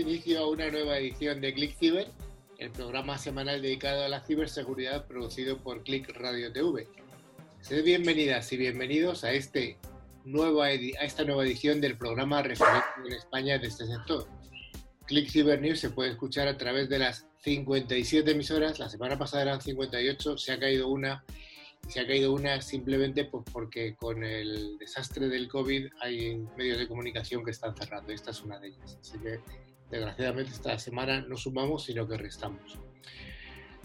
inicio a una nueva edición de Click Ciber, el programa semanal dedicado a la ciberseguridad producido por Click Radio TV. Sed bienvenidas y bienvenidos a, este nueva, a esta nueva edición del programa referente en España de este sector. Click Cyber News se puede escuchar a través de las 57 emisoras, la semana pasada eran 58, se ha caído una se ha caído una simplemente pues, porque con el desastre del COVID hay medios de comunicación que están cerrando. Esta es una de ellas. Así que, desgraciadamente, esta semana no sumamos, sino que restamos.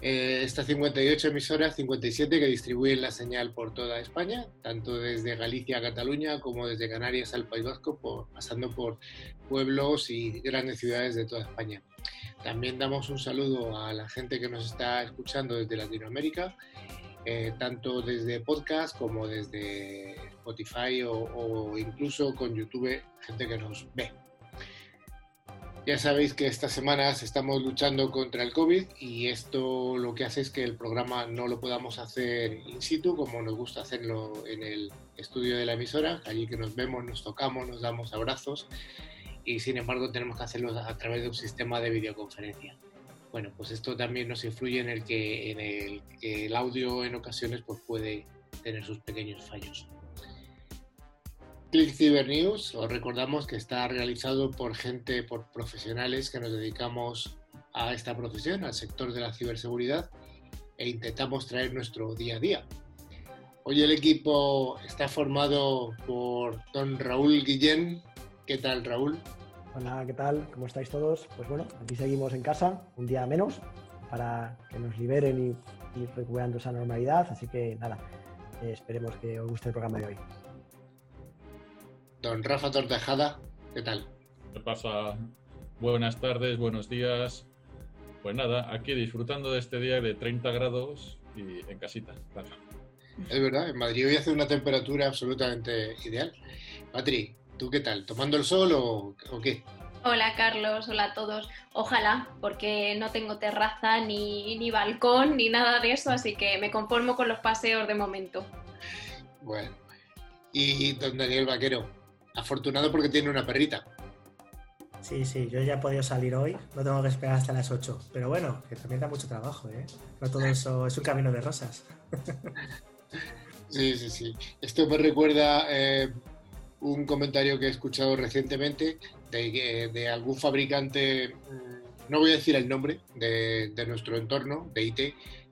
Eh, estas 58 emisoras, 57 que distribuyen la señal por toda España, tanto desde Galicia a Cataluña como desde Canarias al País Vasco, pasando por pueblos y grandes ciudades de toda España. También damos un saludo a la gente que nos está escuchando desde Latinoamérica eh, tanto desde podcast como desde Spotify o, incluso con YouTube, gente que nos ve. Ya sabéis que estas semanas estamos luchando contra el COVID y esto lo que hace es que el programa no lo podamos hacer in situ como nos gusta hacerlo en el estudio de la emisora, allí que nos vemos, nos tocamos, nos damos abrazos y sin embargo tenemos que hacerlo a través de un sistema de videoconferencia bueno, pues esto también nos influye en el que, en el, el audio en ocasiones pues puede tener sus pequeños fallos. Click Cyber News, os recordamos que está realizado por gente, por profesionales que nos dedicamos a esta profesión, al sector de la ciberseguridad, e intentamos traer nuestro día a día. Hoy el equipo está formado por don Raúl Guillén. ¿Qué tal, Raúl? Hola, ¿qué tal? ¿Cómo estáis todos? Pues bueno, aquí seguimos en casa, un día menos, para que nos liberen y ir recuperando esa normalidad. Así que nada, eh, esperemos que os guste el programa de hoy. Don Rafa Tortejada, ¿qué tal? ¿Qué pasa? Buenas tardes, buenos días. Pues nada, aquí disfrutando de este día de 30 grados y en casita. Es verdad, en Madrid hoy hace una temperatura absolutamente ideal. Patri, ¿Tú qué tal? ¿Tomando el sol o, qué? Hola Carlos, hola a todos. Ojalá, porque no tengo terraza ni, ni, balcón ni nada de eso, así que me conformo con los paseos de momento. Bueno, y don Daniel Vaquero, afortunado porque tiene una perrita. Sí, sí, yo ya he podido salir hoy, no tengo que esperar hasta las 8, pero bueno, que también da mucho trabajo, ¿eh? No todo eso es un camino de rosas. Sí, sí, sí. Esto me recuerda, eh, un comentario que he escuchado recientemente de, de algún fabricante, mm, no voy a decir el nombre, de, nuestro entorno, de IT,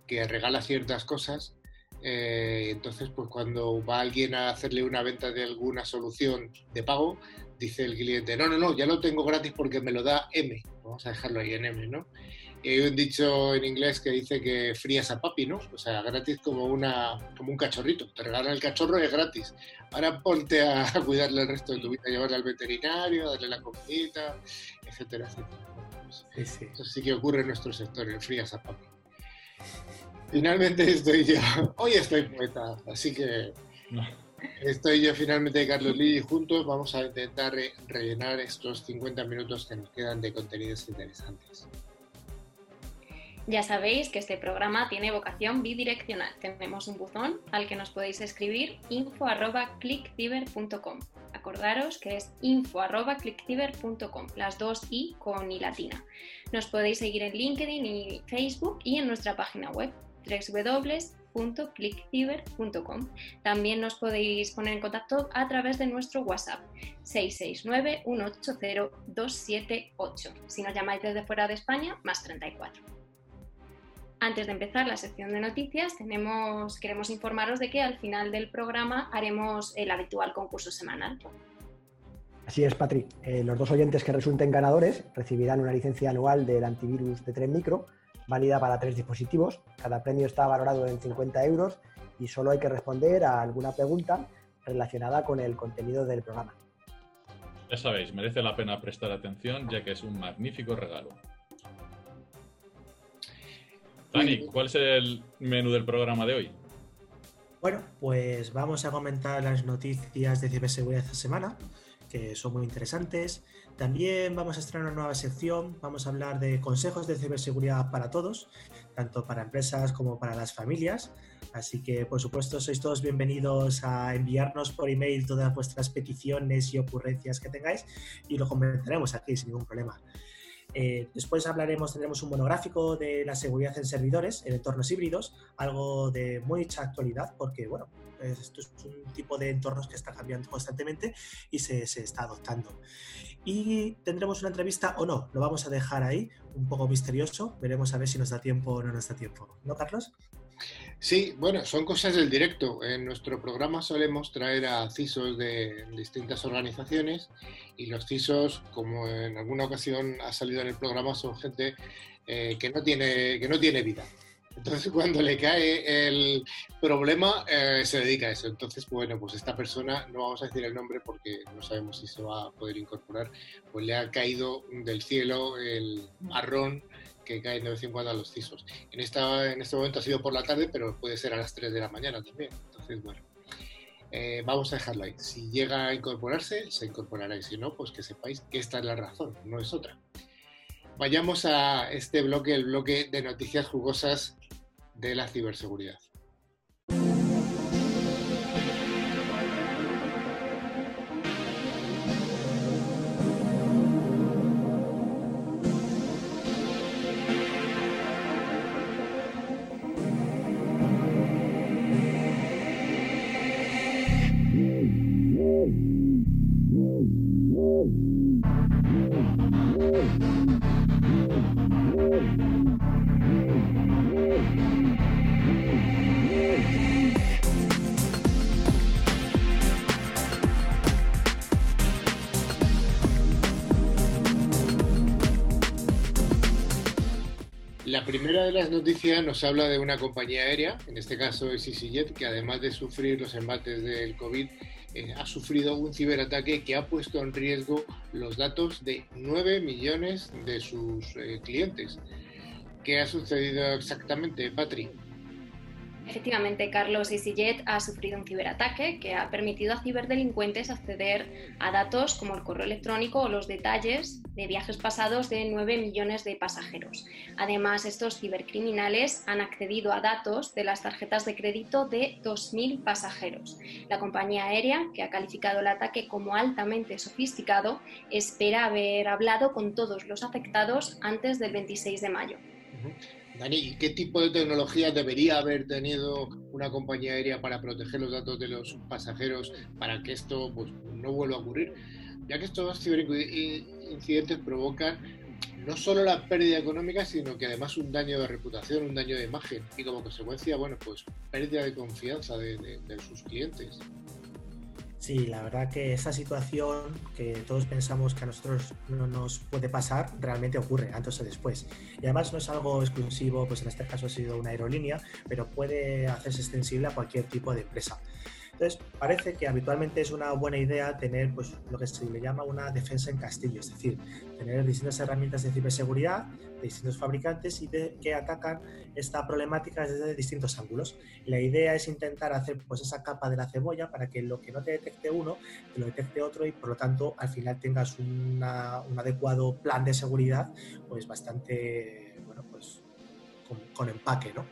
que regala ciertas cosas. Eh, entonces, pues cuando va alguien a hacerle una venta de alguna solución de pago, dice el cliente, no, no, no, ya lo tengo gratis porque me lo da M. Vamos a dejarlo ahí en M, ¿no? Y hay un dicho en inglés que dice que frías a papi, ¿no? O sea, gratis como, una, como un cachorrito. Te regalan el cachorro y es gratis. Ahora ponte a cuidarle el resto de tu vida, llevarle al veterinario, darle la comidita, etcétera, etcétera. Pues, sí, sí. Eso sí que ocurre en nuestro sector, el frías a papi. Finalmente estoy yo. Hoy estoy poeta, así que estoy yo finalmente Carlos Lee y juntos vamos a intentar rellenar estos 50 minutos que nos quedan de contenidos interesantes. Ya sabéis que este programa tiene vocación bidireccional. Tenemos un buzón al que nos podéis escribir info.clickciber.com. Acordaros que es info.clickciber.com, las dos i con i latina. Nos podéis seguir en LinkedIn y Facebook y en nuestra página web www.clickciber.com. También nos podéis poner en contacto a través de nuestro WhatsApp 669-180-278. Si nos llamáis desde fuera de España, más 34. Antes de empezar la sección de noticias, queremos informaros de que al final del programa haremos el habitual concurso semanal. Así es, Patrick. Eh, los dos oyentes que resulten ganadores recibirán una licencia anual del antivirus de 3 Micro, válida para tres dispositivos. Cada premio está valorado en 50 euros y solo hay que responder a alguna pregunta relacionada con el contenido del programa. Ya sabéis, merece la pena prestar atención ya que es un magnífico regalo. Dani, ¿cuál es el menú del programa de hoy? Bueno, pues vamos a comentar las noticias de ciberseguridad esta semana, que son muy interesantes. También vamos a estrenar una nueva sección, vamos a hablar de consejos de ciberseguridad para todos, tanto para empresas como para las familias. Así que, por supuesto, sois todos bienvenidos a enviarnos por email todas vuestras peticiones y ocurrencias que tengáis y lo comentaremos aquí sin ningún problema. Eh, después hablaremos, tendremos un monográfico de la seguridad en servidores, en entornos híbridos, algo de mucha actualidad porque, bueno, esto es un tipo de entornos que está cambiando constantemente y se, se está adoptando. Y tendremos una entrevista o no, lo vamos a dejar ahí, un poco misterioso, veremos a ver si nos da tiempo o no nos da tiempo. ¿No, Carlos? Sí, bueno, son cosas del directo. En nuestro programa solemos traer a CISOs de distintas organizaciones y los CISOs, como en alguna ocasión ha salido en el programa, son gente eh, que, no tiene, que no tiene vida. Entonces, cuando le cae el problema, eh, se dedica a eso. Entonces, bueno, pues esta persona, no vamos a decir el nombre porque no sabemos si se va a poder incorporar, pues le ha caído del cielo el marrón que caen de vez en cuando a los CISOs. En, esta, en este momento ha sido por la tarde, pero puede ser a las 3 de la mañana también. Entonces, bueno, eh, vamos a dejarlo ahí. Si llega a incorporarse, se incorporará. Y si no, pues que sepáis que esta es la razón, no es otra. Vayamos a este bloque, el bloque de noticias jugosas de la ciberseguridad. Primera de las noticias nos habla de una compañía aérea, en este caso es EasyJet, que además de sufrir los embates del COVID, eh, ha sufrido un ciberataque que ha puesto en riesgo los datos de 9 millones de sus eh, clientes. ¿Qué ha sucedido exactamente, Patri? Efectivamente, Carlos EasyJet ha sufrido un ciberataque que ha permitido a ciberdelincuentes acceder a datos como el correo electrónico o los detalles de viajes pasados de 9 millones de pasajeros. Además, estos cibercriminales han accedido a datos de las tarjetas de crédito de 2.000 pasajeros. La compañía aérea, que ha calificado el ataque como altamente sofisticado, espera haber hablado con todos los afectados antes del 26 de mayo. Dani, ¿qué tipo de tecnología debería haber tenido una compañía aérea para proteger los datos de los pasajeros para que esto pues, no vuelva a ocurrir? Ya que estos ciberincidentes provocan no solo la pérdida económica, sino que además un daño de reputación, un daño de imagen y como consecuencia, bueno, pues pérdida de confianza de sus clientes. Sí, la verdad que esa situación que todos pensamos que a nosotros no nos puede pasar, realmente ocurre antes o después. Y además no es algo exclusivo, pues en este caso ha sido una aerolínea, pero puede hacerse extensible a cualquier tipo de empresa. Entonces, parece que habitualmente es una buena idea tener pues, lo que se le llama una defensa en castillo, es decir, tener distintas herramientas de ciberseguridad de distintos fabricantes y de, que atacan esta problemática desde distintos ángulos. La idea es intentar hacer pues, esa capa de la cebolla para que lo que no te detecte uno, te lo detecte otro y por lo tanto al final tengas un adecuado plan de seguridad pues bastante, bueno, pues con, empaque, ¿no?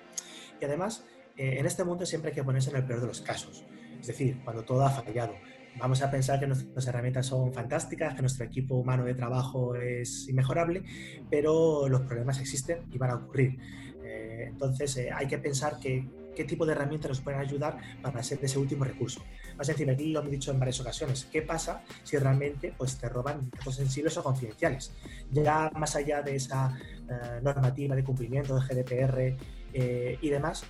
Y además, eh, en este mundo siempre hay que ponerse en el peor de los casos. Es decir, cuando todo ha fallado. Vamos a pensar que nuestras herramientas son fantásticas, que nuestro equipo humano de trabajo es inmejorable, pero los problemas existen y van a ocurrir. Eh, entonces, eh, hay que pensar que, qué tipo de herramientas nos pueden ayudar para ser ese último recurso. Más decir, aquí lo he dicho en varias ocasiones, ¿qué pasa si realmente pues, te roban datos sensibles o confidenciales? Ya más allá de esa eh, normativa de cumplimiento de GDPR y demás,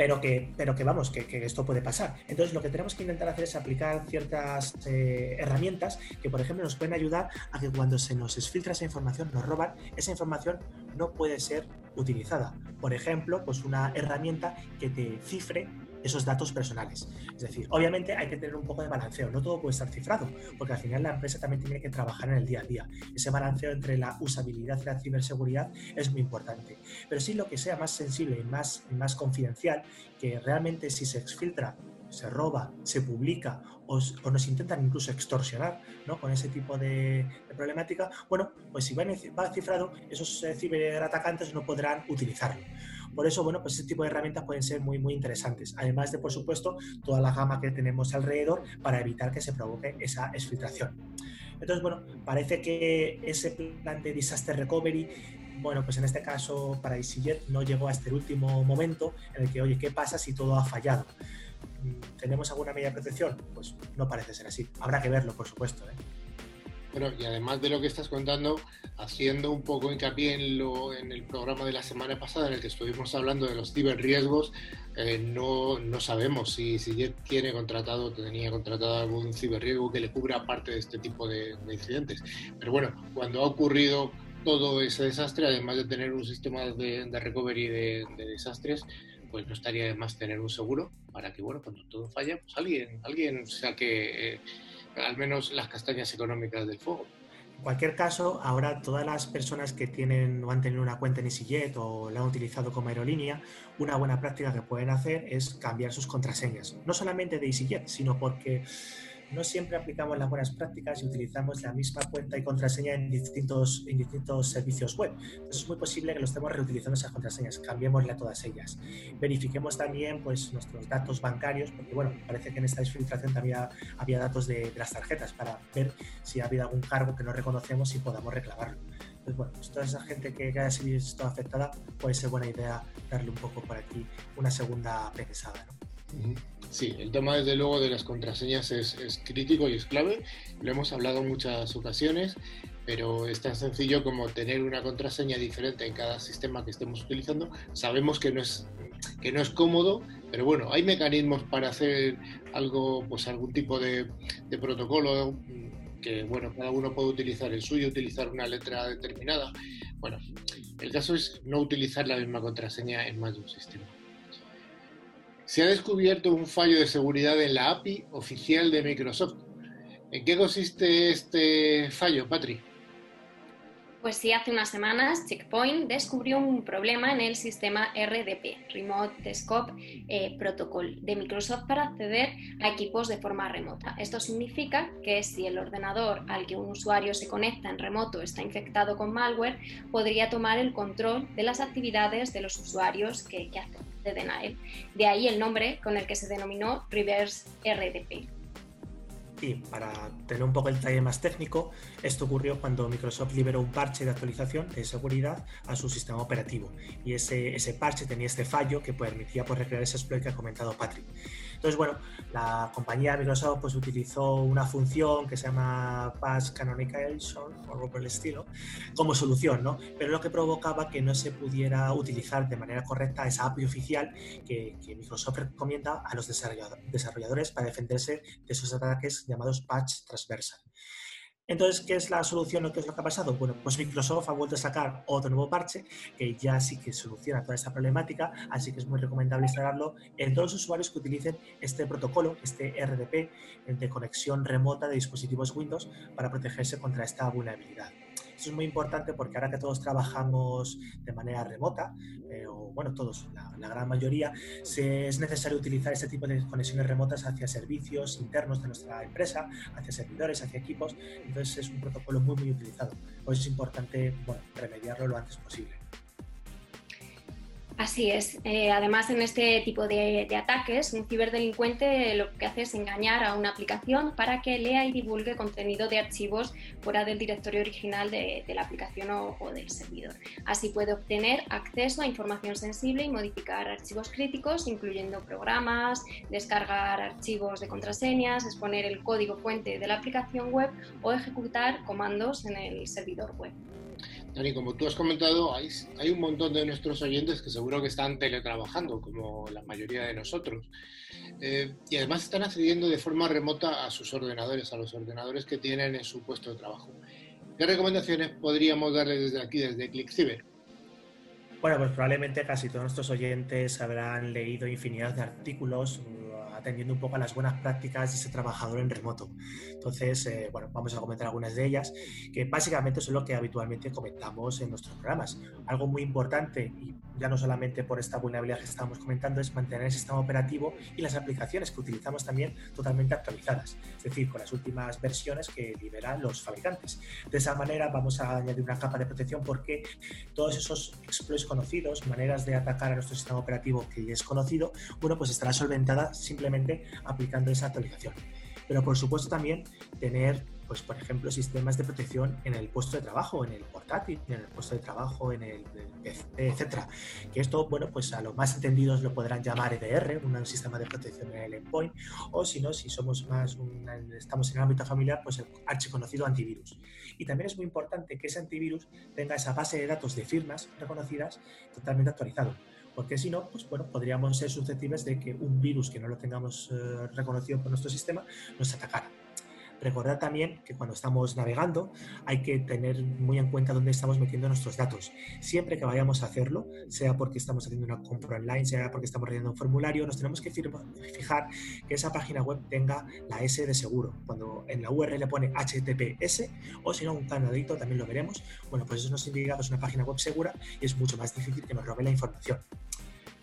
pero que, pero que vamos, que, esto puede pasar. Entonces, lo que tenemos que intentar hacer es aplicar ciertas eh, herramientas que, por ejemplo, nos pueden ayudar a que cuando se nos filtra esa información, nos roban, esa información no puede ser utilizada. Por ejemplo, pues una herramienta que te cifre esos datos personales. Es decir, obviamente hay que tener un poco de balanceo, no todo puede estar cifrado, porque al final la empresa también tiene que trabajar en el día a día. Ese balanceo entre la usabilidad y la ciberseguridad es muy importante. Pero sí lo que sea más sensible y más, más confidencial, que realmente si se exfiltra se roba, se publica o, nos intentan incluso extorsionar ¿no? con ese tipo de, problemática, bueno, pues si va, va cifrado, esos eh, ciberatacantes no podrán utilizarlo. Por eso, bueno, pues ese tipo de herramientas pueden ser muy, muy interesantes. Además de, por supuesto, toda la gama que tenemos alrededor para evitar que se provoque esa exfiltración. Entonces, bueno, parece que ese plan de disaster recovery bueno, pues en este caso para EasyJet no llegó a este último momento en el que, oye, ¿qué pasa si todo ha fallado? ¿Tenemos alguna medida de protección? Pues no parece ser así. Habrá que verlo, por supuesto. ¿eh? Bueno, y además de lo que estás contando, haciendo un poco hincapié en, lo, en el programa de la semana pasada en el que estuvimos hablando de los ciberriesgos, eh, no, no, sabemos si, si tiene contratado, tenía contratado algún ciberriesgo que le cubra parte de este tipo de, incidentes. Pero bueno, cuando ha ocurrido todo ese desastre, además de tener un sistema de, de recovery de, de desastres, pues no estaría de más tener un seguro para que, bueno, cuando todo falla, pues alguien, alguien saque eh, al menos las castañas económicas del fuego. En cualquier caso, ahora todas las personas que tienen o han tenido una cuenta en EasyJet o la han utilizado como aerolínea, una buena práctica que pueden hacer es cambiar sus contraseñas. No solamente de EasyJet, sino porque no siempre aplicamos las buenas prácticas y utilizamos la misma cuenta y contraseña en distintos, en distintos servicios web. Entonces es muy posible que lo estemos reutilizando esas contraseñas, cambiémosle a todas ellas. Verifiquemos también pues, nuestros datos bancarios, porque bueno, parece que en esta desfiltración también había datos de, las tarjetas para ver si ha habido algún cargo que no reconocemos y podamos reclamarlo. Entonces, bueno, pues toda esa gente que haya sido afectada, puede ser buena idea darle un poco por aquí una segunda pensada. Sí, el tema desde luego de las contraseñas es, crítico y es clave. Lo hemos hablado en muchas ocasiones, pero es tan sencillo como tener una contraseña diferente en cada sistema que estemos utilizando. Sabemos que no es, que no es cómodo, pero bueno, hay mecanismos para hacer algo, pues algún tipo de, de protocolo que bueno, cada uno puede utilizar el suyo, utilizar una letra determinada. Bueno, el caso es no utilizar la misma contraseña en más de un sistema. Se ha descubierto un fallo de seguridad en la API oficial de Microsoft. ¿En qué consiste este fallo, Patri? Pues sí, hace unas semanas Checkpoint descubrió un problema en el sistema RDP, Remote Desktop eh, Protocol, de Microsoft para acceder a equipos de forma remota. Esto significa que si el ordenador al que un usuario se conecta en remoto está infectado con malware, podría tomar el control de las actividades de los usuarios que, que hacen de denial. De ahí el nombre con el que se denominó Reverse RDP. Y para tener un poco el detalle más técnico, esto ocurrió cuando Microsoft liberó un parche de actualización de seguridad a su sistema operativo. Y ese, ese parche tenía este fallo que permitía pues, recrear ese exploit que ha comentado Patrick. Entonces, bueno, la compañía Microsoft pues, utilizó una función que se llama Patch Canonication, o algo por el estilo, como solución, ¿no? Pero lo que provocaba que no se pudiera utilizar de manera correcta esa API oficial que, que Microsoft recomienda a los desarrolladores para defenderse de esos ataques llamados patch transversal. Entonces, ¿qué es la solución o qué es lo que ha pasado? Bueno, pues Microsoft ha vuelto a sacar otro nuevo parche que ya sí que soluciona toda esta problemática, así que es muy recomendable instalarlo en todos los usuarios que utilicen este protocolo, este RDP de conexión remota de dispositivos Windows para protegerse contra esta vulnerabilidad. Esto es muy importante porque ahora que todos trabajamos de manera remota, eh, o bueno, todos, la, gran mayoría, se, es necesario utilizar este tipo de conexiones remotas hacia servicios internos de nuestra empresa, hacia servidores, hacia equipos. Entonces es un protocolo muy, muy utilizado. Por eso es importante bueno, remediarlo lo antes posible. Así es. Eh, además, en este tipo de, ataques, un ciberdelincuente lo que hace es engañar a una aplicación para que lea y divulgue contenido de archivos fuera del directorio original de, la aplicación o, del servidor. Así puede obtener acceso a información sensible y modificar archivos críticos, incluyendo programas, descargar archivos de contraseñas, exponer el código fuente de la aplicación web o ejecutar comandos en el servidor web. Dani, como tú has comentado, hay, un montón de nuestros oyentes que seguro que están teletrabajando, como la mayoría de nosotros. Eh, y además están accediendo de forma remota a sus ordenadores, a los ordenadores que tienen en su puesto de trabajo. ¿Qué recomendaciones podríamos darles desde aquí, desde ClickCiber? Bueno, pues probablemente casi todos nuestros oyentes habrán leído infinidad de artículos atendiendo un poco a las buenas prácticas de ese trabajador en remoto. Entonces, eh, bueno, vamos a comentar algunas de ellas, que básicamente son lo que habitualmente comentamos en nuestros programas. Algo muy importante, y ya no solamente por esta vulnerabilidad que estamos comentando, es mantener el sistema operativo y las aplicaciones que utilizamos también totalmente actualizadas, es decir, con las últimas versiones que liberan los fabricantes. De esa manera vamos a añadir una capa de protección porque todos esos exploits conocidos, maneras de atacar a nuestro sistema operativo que es conocido, bueno, pues estará solventada simplemente aplicando esa actualización. Pero por supuesto también tener pues por ejemplo, sistemas de protección en el puesto de trabajo, en el portátil, en el puesto de trabajo, en el, PC, etcétera. Que esto, bueno, pues a los más entendidos lo podrán llamar EDR, un sistema de protección en el endpoint, o si no, si somos más, estamos en el ámbito familiar, pues el archiconocido antivirus. Y también es muy importante que ese antivirus tenga esa base de datos de firmas reconocidas totalmente actualizado porque si no, pues bueno, podríamos ser susceptibles de que un virus que no lo tengamos eh, reconocido por nuestro sistema nos atacara. Recordad también que cuando estamos navegando hay que tener muy en cuenta dónde estamos metiendo nuestros datos. Siempre que vayamos a hacerlo, sea porque estamos haciendo una compra online, sea porque estamos rellenando un formulario, nos tenemos que fijar que esa página web tenga la S de seguro. Cuando en la URL pone HTTPS o si no un canadito, también lo veremos, bueno, pues eso nos indica que es una página web segura y es mucho más difícil que nos robe la información.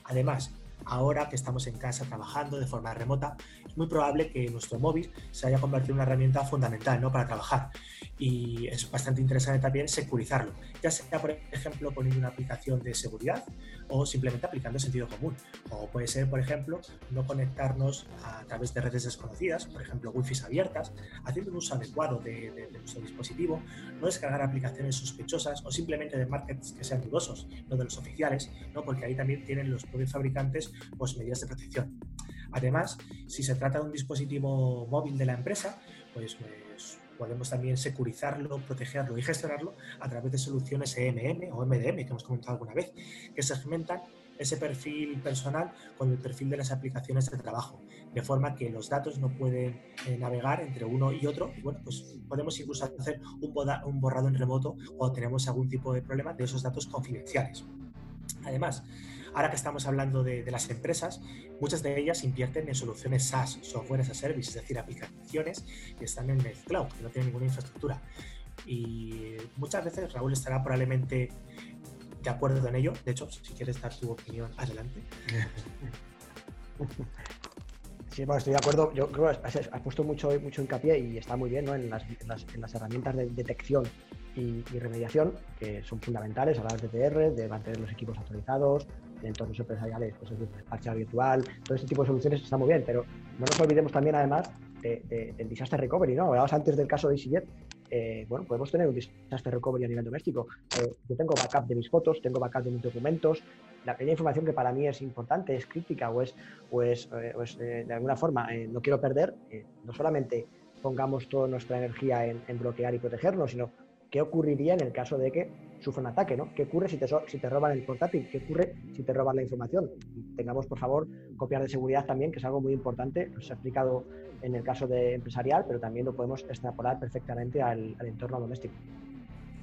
Además, ahora que estamos en casa trabajando de forma remota, es muy probable que nuestro móvil se haya convertido en una herramienta fundamental ¿no? para trabajar. Y es bastante interesante también securizarlo, ya sea, por ejemplo, poniendo una aplicación de seguridad o simplemente aplicando sentido común. O puede ser, por ejemplo, no conectarnos a través de redes desconocidas, por ejemplo, wifi abiertas, haciendo un uso adecuado de, nuestro dispositivo, no descargar aplicaciones sospechosas o simplemente de markets que sean dudosos, no de los oficiales, ¿no? porque ahí también tienen los propios fabricantes pues, medidas de protección. Además, si se trata de un dispositivo móvil de la empresa, pues, pues podemos también securizarlo, protegerlo y gestionarlo a través de soluciones EMM o MDM que hemos comentado alguna vez, que segmentan ese perfil personal con el perfil de las aplicaciones de trabajo, de forma que los datos no pueden eh, navegar entre uno y otro. Y bueno, pues podemos incluso hacer un, un borrado en remoto cuando tenemos algún tipo de problema de esos datos confidenciales. Además, Ahora que estamos hablando de, las empresas, muchas de ellas invierten en soluciones SaaS, software as a service, es decir, aplicaciones que están en el cloud, que no tienen ninguna infraestructura. Y muchas veces Raúl estará probablemente de acuerdo en ello. De hecho, si quieres dar tu opinión, adelante. Sí, bueno, estoy de acuerdo. Yo creo que has, puesto mucho, mucho hincapié y está muy bien ¿no? en, las, en, las, herramientas de detección y, remediación, que son fundamentales, hablar de TR, de mantener los equipos actualizados, de entornos empresariales, pues es parche virtual, todo este tipo de soluciones está muy bien, pero no nos olvidemos también además del disaster recovery, ¿no? Hablabas antes del caso de EasyJet, eh, bueno, podemos tener un disaster recovery a nivel doméstico. Eh, yo tengo backup de mis fotos, tengo backup de mis documentos, la pequeña información que para mí es importante, es crítica o es, pues, de alguna forma no quiero perder, no solamente pongamos toda nuestra energía en bloquear y protegernos, sino qué ocurriría en el caso de que sufra un ataque, ¿no? ¿Qué ocurre si te, si te roban el portátil? ¿Qué ocurre si te roban la información? Tengamos, por favor, copias de seguridad también, que es algo muy importante. Se ha explicado en el caso de empresarial, pero también lo podemos extrapolar perfectamente al, entorno doméstico.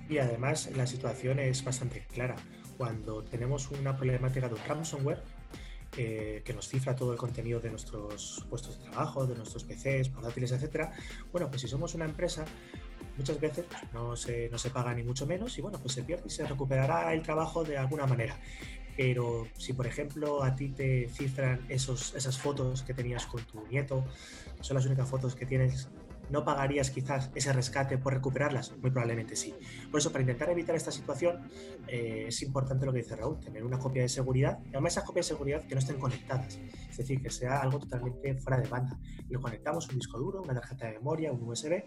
Y además la situación es bastante clara. Cuando tenemos una problemática de un ransomware, eh, que nos cifra todo el contenido de nuestros puestos de trabajo, de nuestros PCs, portátiles, etcétera. Bueno, pues si somos una empresa, muchas veces no se, no se paga ni mucho menos y bueno, pues se pierde y se recuperará el trabajo de alguna manera. Pero si, por ejemplo, a ti te cifran esos, esas fotos que tenías con tu nieto, son las únicas fotos que tienes, ¿no pagarías quizás ese rescate por recuperarlas? Muy probablemente sí. Por eso, para intentar evitar esta situación, eh, es importante lo que dice Raúl, tener una copia de seguridad, y además esas copias de seguridad que no estén conectadas, es decir, que sea algo totalmente fuera de banda. Lo conectamos un disco duro, una tarjeta de memoria, un USB,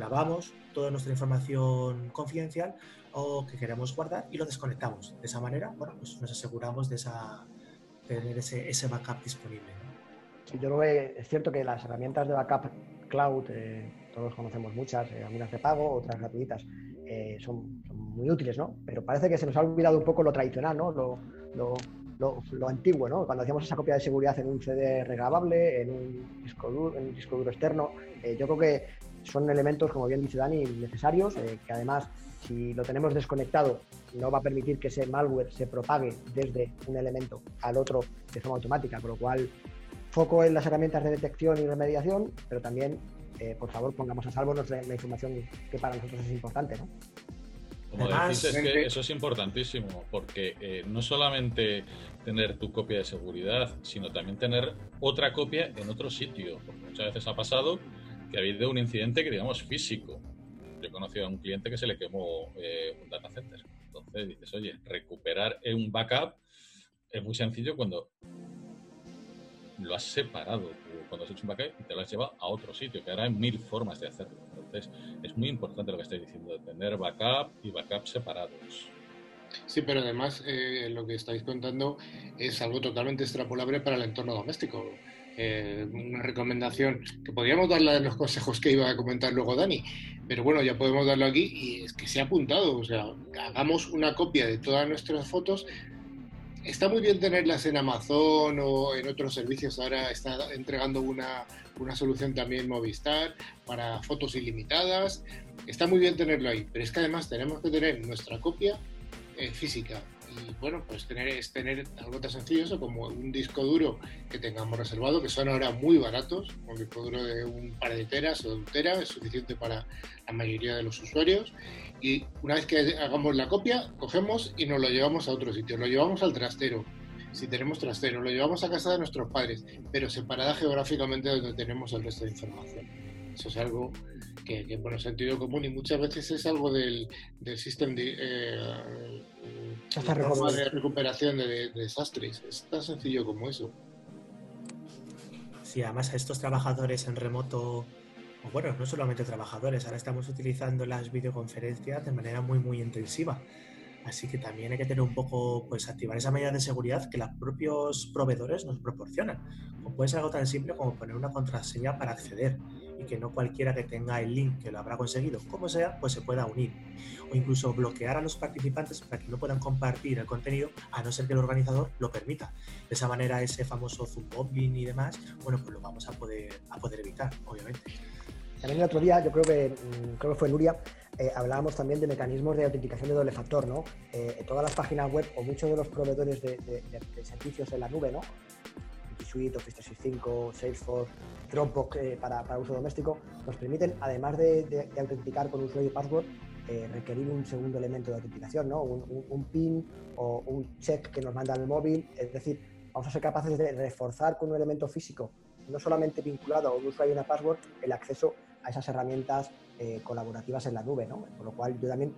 grabamos toda nuestra información confidencial o que queremos guardar y lo desconectamos. De esa manera, bueno, pues nos aseguramos de esa, tener ese, ese backup disponible. yo creo que es cierto que las herramientas de backup cloud, eh, todos conocemos muchas, eh, algunas de pago, otras gratuitas, eh, son, muy útiles, ¿no? Pero parece que se nos ha olvidado un poco lo tradicional, ¿no? Lo, lo, lo, antiguo, ¿no? Cuando hacíamos esa copia de seguridad en un CD regrabable, en un disco duro, en un disco duro externo, yo creo que son elementos, como bien dice Dani, necesarios, eh, que además, si lo tenemos desconectado, no va a permitir que ese malware se propague desde un elemento al otro de forma automática, con lo cual foco en las herramientas de detección y remediación, pero también, eh, por favor, pongamos a salvo nuestra, la información que para nosotros es importante. ¿no? Como decís, es que eso es importantísimo, porque eh, no solamente tener tu copia de seguridad, sino también tener otra copia en otro sitio. Porque muchas veces ha pasado que ha habido un incidente que digamos físico. Yo he conocido a un cliente que se le quemó eh, un data center. Entonces dices, oye, recuperar un backup es muy sencillo cuando lo has separado cuando has hecho un backup y te lo has llevado a otro sitio, que ahora hay mil formas de hacerlo. Entonces, es muy importante lo que estáis diciendo, tener backup y backup separados. Sí, pero además eh, lo que estáis contando es algo totalmente extrapolable para el entorno doméstico. Eh, una recomendación que podríamos darla en los consejos que iba a comentar luego Dani, pero bueno, ya podemos darlo aquí y es que se ha apuntado, o sea, hagamos una copia de todas nuestras fotos. Está muy bien tenerlas en Amazon o en otros servicios, ahora está entregando una, una solución también Movistar para fotos ilimitadas, está muy bien tenerlo ahí, pero es que además tenemos que tener nuestra copia eh, física. Y bueno, pues tener, es tener algo tan sencillo como un disco duro que tengamos reservado, que son ahora muy baratos. Un disco duro de un par de teras o de un tera es suficiente para la mayoría de los usuarios. Y una vez que hagamos la copia, cogemos y nos lo llevamos a otro sitio. Lo llevamos al trastero, si tenemos trastero, lo llevamos a casa de nuestros padres, pero separada geográficamente donde tenemos el resto de información. Eso es algo que, que bueno, sentido común y muchas veces es algo del, del sistema de, eh, de recuperación de, desastres. Es tan sencillo como eso. Sí, además a estos trabajadores en remoto, o bueno, no solamente trabajadores, ahora estamos utilizando las videoconferencias de manera muy, muy intensiva. Así que también hay que tener un poco, pues activar esa medida de seguridad que los propios proveedores nos proporcionan. O puede ser algo tan simple como poner una contraseña para acceder y que no cualquiera que tenga el link que lo habrá conseguido, como sea, pues se pueda unir. O incluso bloquear a los participantes para que no puedan compartir el contenido a no ser que el organizador lo permita. De esa manera ese famoso zoom y demás, bueno, pues lo vamos a poder, a poder evitar, obviamente. También el otro día, yo creo que, mm, creo que fue Nuria, eh, hablábamos también de mecanismos de autenticación de doble factor, ¿no? Eh, todas las páginas web o muchos de los proveedores de, de servicios en la nube, ¿no? Suite, Office 365, Salesforce, Dropbox eh, para, para, uso doméstico, nos permiten, además de, autenticar con usuario y password, eh, requerir un segundo elemento de autenticación, ¿no? Un, PIN o un check que nos manda el móvil. Es decir, vamos a ser capaces de reforzar con un elemento físico, no solamente vinculado a un usuario y una password, el acceso a esas herramientas eh, colaborativas en la nube. ¿no? Por lo cual, yo también,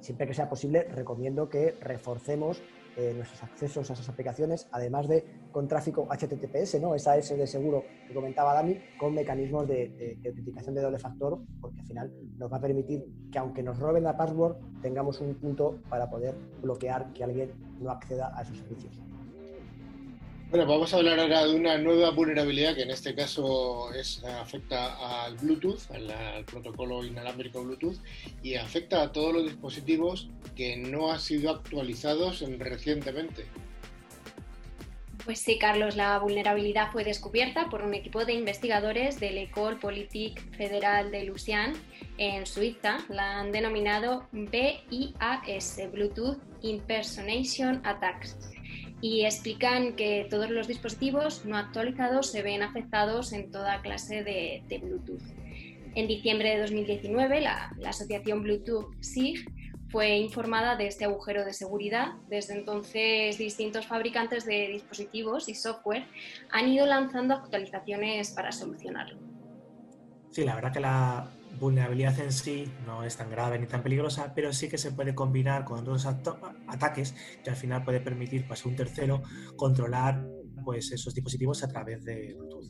siempre que sea posible, recomiendo que reforcemos eh, nuestros accesos a esas aplicaciones, además de con tráfico HTTPS, ¿no? esa S de seguro que comentaba Dani, con mecanismos de, autenticación de doble factor, porque al final nos va a permitir que aunque nos roben la password, tengamos un punto para poder bloquear que alguien no acceda a esos servicios. Bueno, vamos a hablar ahora de una nueva vulnerabilidad que en este caso es, afecta al Bluetooth, al, protocolo inalámbrico Bluetooth, y afecta a todos los dispositivos que no han sido actualizados recientemente. Pues sí, Carlos, la vulnerabilidad fue descubierta por un equipo de investigadores del École Politique Federal de Lusian en Suiza. La han denominado BIAS, Bluetooth Impersonation Attacks y explican que todos los dispositivos no actualizados se ven afectados en toda clase de, Bluetooth. En diciembre de 2019, la, asociación Bluetooth SIG fue informada de este agujero de seguridad. Desde entonces, distintos fabricantes de dispositivos y software han ido lanzando actualizaciones para solucionarlo. Sí, la verdad que la, vulnerabilidad en sí no es tan grave ni tan peligrosa, pero sí que se puede combinar con otros ataques que al final puede permitir pues, a un tercero controlar pues, esos dispositivos a través de Bluetooth.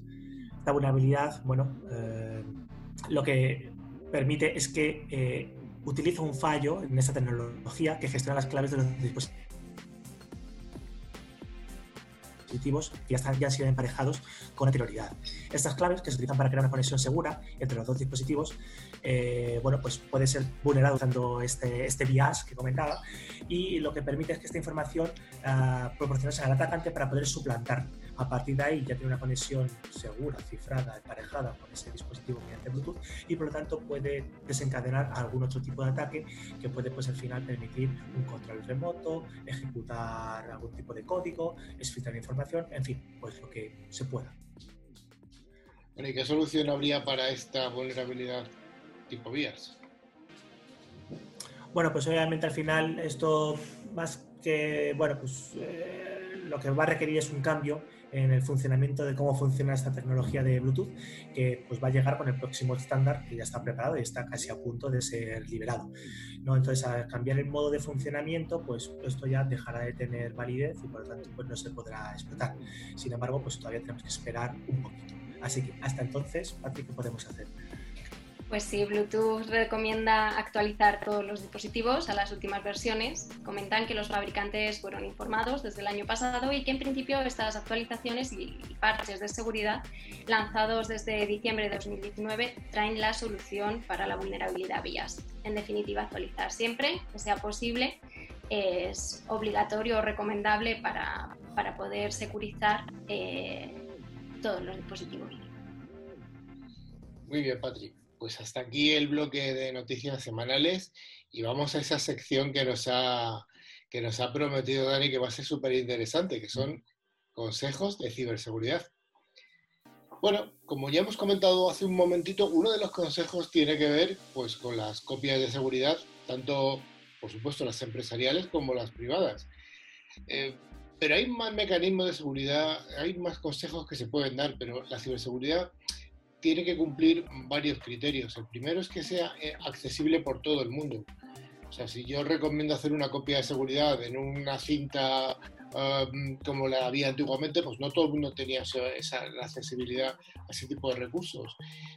Esta vulnerabilidad, bueno, eh, lo que permite es que eh, utiliza un fallo en esta tecnología que gestiona las claves de los dispositivos dispositivos que ya, están, ya han sido emparejados con anterioridad. Estas claves que se utilizan para crear una conexión segura entre los dos dispositivos, eh, bueno, pues puede ser vulnerado usando este, este BIAS que comentaba y lo que permite es que esta información uh, proporcionarse al atacante para poder suplantar a partir de ahí ya tiene una conexión segura, cifrada, emparejada con ese dispositivo mediante Bluetooth y por lo tanto puede desencadenar algún otro tipo de ataque que puede pues al final permitir un control remoto, ejecutar algún tipo de código, exfiltrar información, en fin, pues lo que se pueda. ¿y qué solución habría para esta vulnerabilidad tipo vías? Bueno, pues obviamente al final esto más que, bueno, pues eh, lo que va a requerir es un cambio en el funcionamiento de cómo funciona esta tecnología de Bluetooth, que pues va a llegar con el próximo estándar que ya está preparado y está casi a punto de ser liberado. ¿no? Entonces, al cambiar el modo de funcionamiento, pues esto ya dejará de tener validez y por lo tanto pues, no se podrá explotar. Sin embargo, pues todavía tenemos que esperar un poquito. Así que hasta entonces, Patrick, ¿qué podemos hacer? Pues sí, Bluetooth recomienda actualizar todos los dispositivos a las últimas versiones. Comentan que los fabricantes fueron informados desde el año pasado y que en principio estas actualizaciones y parches de seguridad lanzados desde diciembre de 2019 traen la solución para la vulnerabilidad vías. En definitiva, actualizar siempre que sea posible es obligatorio o recomendable para, poder securizar eh, todos los dispositivos. Muy bien, Patrick pues hasta aquí el bloque de noticias semanales y vamos a esa sección que nos ha, que nos ha prometido Dani que va a ser súper interesante, que son consejos de ciberseguridad. Bueno, como ya hemos comentado hace un momentito, uno de los consejos tiene que ver pues, con las copias de seguridad, tanto, por supuesto, las empresariales como las privadas. Eh, pero hay más mecanismos de seguridad, hay más consejos que se pueden dar, pero la ciberseguridad tiene que cumplir varios criterios. El primero es que sea eh, accesible por todo el mundo. O sea, si yo recomiendo hacer una copia de seguridad en una cinta um, como la había antiguamente, pues no todo el mundo tenía esa, accesibilidad a ese tipo de recursos.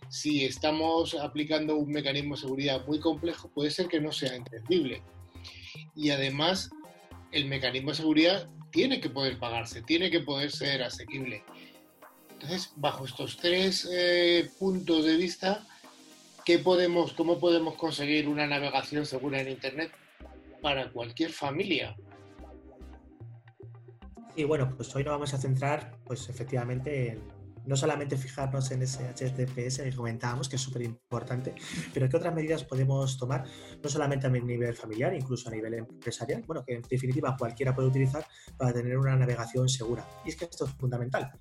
Si estamos aplicando un mecanismo de seguridad muy complejo, puede ser que no sea entendible. Y además, el mecanismo de seguridad tiene que poder pagarse, tiene que poder ser asequible. Entonces, bajo estos tres eh, puntos de vista, ¿qué podemos, ¿cómo podemos conseguir una navegación segura en Internet para cualquier familia? Y bueno, pues hoy nos vamos a centrar, pues efectivamente, en no solamente fijarnos en ese HTTPS que comentábamos, que es súper importante, pero qué otras medidas podemos tomar, no solamente a nivel familiar, incluso a nivel empresarial, bueno, que en definitiva cualquiera puede utilizar para tener una navegación segura. Y es que esto es fundamental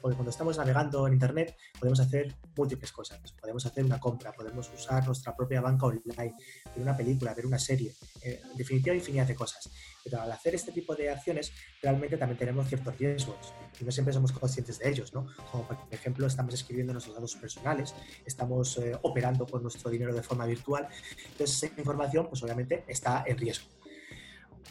porque cuando estamos navegando en Internet podemos hacer múltiples cosas. Podemos hacer una compra, podemos usar nuestra propia banca online, ver una película, ver una serie, eh, en definitiva infinidad de cosas. Pero al hacer este tipo de acciones realmente también tenemos ciertos riesgos y no siempre somos conscientes de ellos, ¿no? Como por ejemplo estamos escribiendo nuestros datos personales, estamos eh, operando con nuestro dinero de forma virtual, entonces esa información pues obviamente está en riesgo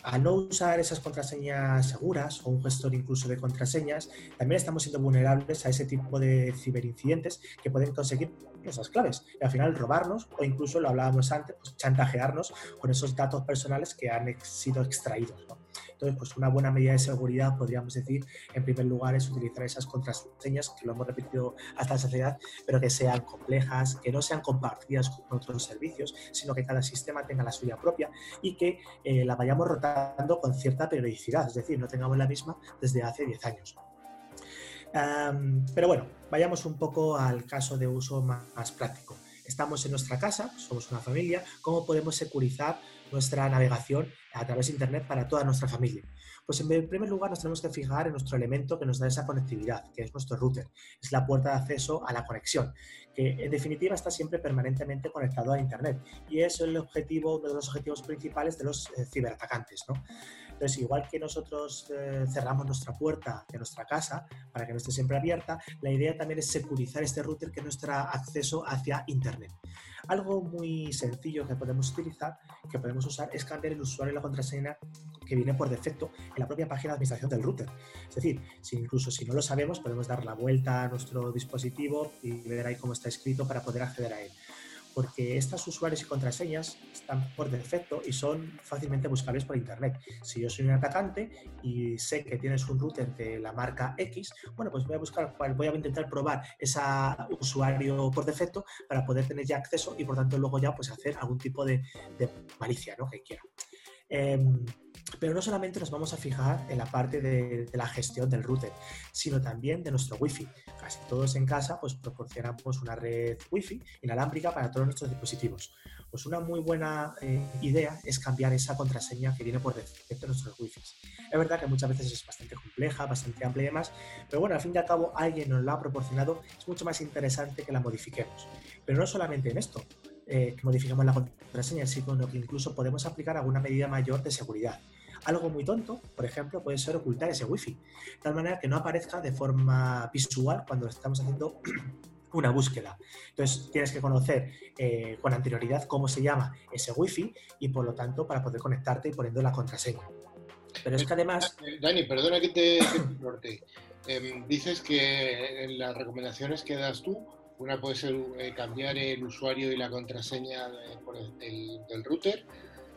al no usar esas contraseñas seguras o un gestor incluso de contraseñas, también estamos siendo vulnerables a ese tipo de ciberincidentes que pueden conseguir esas claves y al final robarnos o incluso, lo hablábamos antes, pues chantajearnos con esos datos personales que han sido extraídos. Entonces, pues una buena medida de seguridad, podríamos decir, en primer lugar, es utilizar esas contraseñas, que lo hemos repetido hasta la saciedad, pero que sean complejas, que no sean compartidas con otros servicios, sino que cada sistema tenga la suya propia y que eh, la vayamos rotando con cierta periodicidad, es decir, no tengamos la misma desde hace 10 años. pero bueno, vayamos un poco al caso de uso más práctico estamos en nuestra casa, somos una familia, ¿cómo podemos securizar nuestra navegación a través de Internet para toda nuestra familia? Pues en primer lugar nos tenemos que fijar en nuestro elemento que nos da esa conectividad, que es nuestro router. Es la puerta de acceso a la conexión, que en definitiva está siempre permanentemente conectado a Internet. Y es el objetivo, uno de los objetivos principales de los eh, ciberatacantes. ¿no? Entonces, igual que nosotros eh, cerramos nuestra puerta de nuestra casa para que no esté siempre abierta, la idea también es securizar este router que es nuestro acceso hacia Internet. Algo muy sencillo que podemos utilizar, que podemos usar, es cambiar el usuario y la contraseña que viene por defecto en la propia página de administración del router. Es decir, si incluso si no lo sabemos, podemos dar la vuelta a nuestro dispositivo y ver ahí cómo está escrito para poder acceder a él porque estos usuarios y contraseñas están por defecto y son fácilmente buscables por Internet. Si yo soy un atacante y sé que tienes un router de la marca X, bueno, pues voy a buscar, voy a intentar probar ese usuario por defecto para poder tener ya acceso y por tanto luego ya pues hacer algún tipo de, malicia, ¿no? Que quiera. Em, pero no solamente nos vamos a fijar en la parte de, la gestión del router, sino también de nuestro Wi-Fi. Casi todos en casa pues, proporcionamos una red Wi-Fi inalámbrica para todos nuestros dispositivos. Pues una muy buena eh, idea es cambiar esa contraseña que viene por defecto en nuestros Wi-Fi. Es verdad que muchas veces es bastante compleja, bastante amplia y demás, pero bueno, al fin y al cabo alguien nos la ha proporcionado, es mucho más interesante que la modifiquemos. Pero no solamente en esto, eh, que modificamos la contraseña, sino que incluso podemos aplicar alguna medida mayor de seguridad. Algo muy tonto, por ejemplo, puede ser ocultar ese wifi, de tal manera que no aparezca de forma visual cuando estamos haciendo una búsqueda. Entonces tienes que conocer eh, con anterioridad cómo se llama ese wifi y por lo tanto para poder conectarte y poniendo la contraseña. Pero es que además... Eh, Dani, perdona que te, em, dices que en las recomendaciones que das tú, una puede ser eh, cambiar el usuario y la contraseña del, router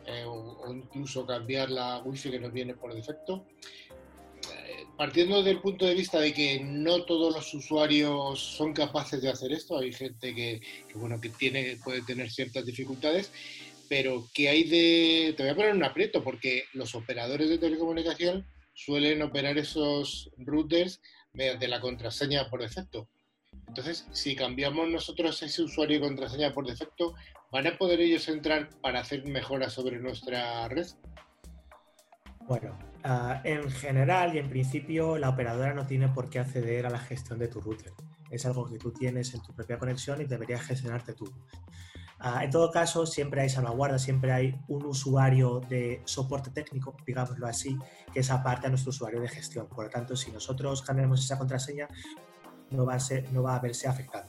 eh, o, incluso cambiar la wifi que nos viene por defecto. Eh, partiendo del punto de vista de que no todos los usuarios son capaces de hacer esto, hay gente que, bueno, que tiene, puede tener ciertas dificultades, pero que hay de... Te voy a poner un aprieto porque los operadores de telecomunicación suelen operar esos routers mediante la contraseña por defecto. Entonces, si cambiamos nosotros ese usuario y contraseña por defecto, ¿van a poder ellos entrar para hacer mejoras sobre nuestra red? Bueno, ah, en general y en principio la operadora no tiene por qué acceder a la gestión de tu router. Es algo que tú tienes en tu propia conexión y deberías gestionarte tú. Ah, en todo caso, siempre hay salvaguardas, siempre hay un usuario de soporte técnico, digámoslo así, que es aparte a nuestro usuario de gestión. Por lo tanto, si nosotros cambiamos esa contraseña, no va a, ser, no va a verse afectado.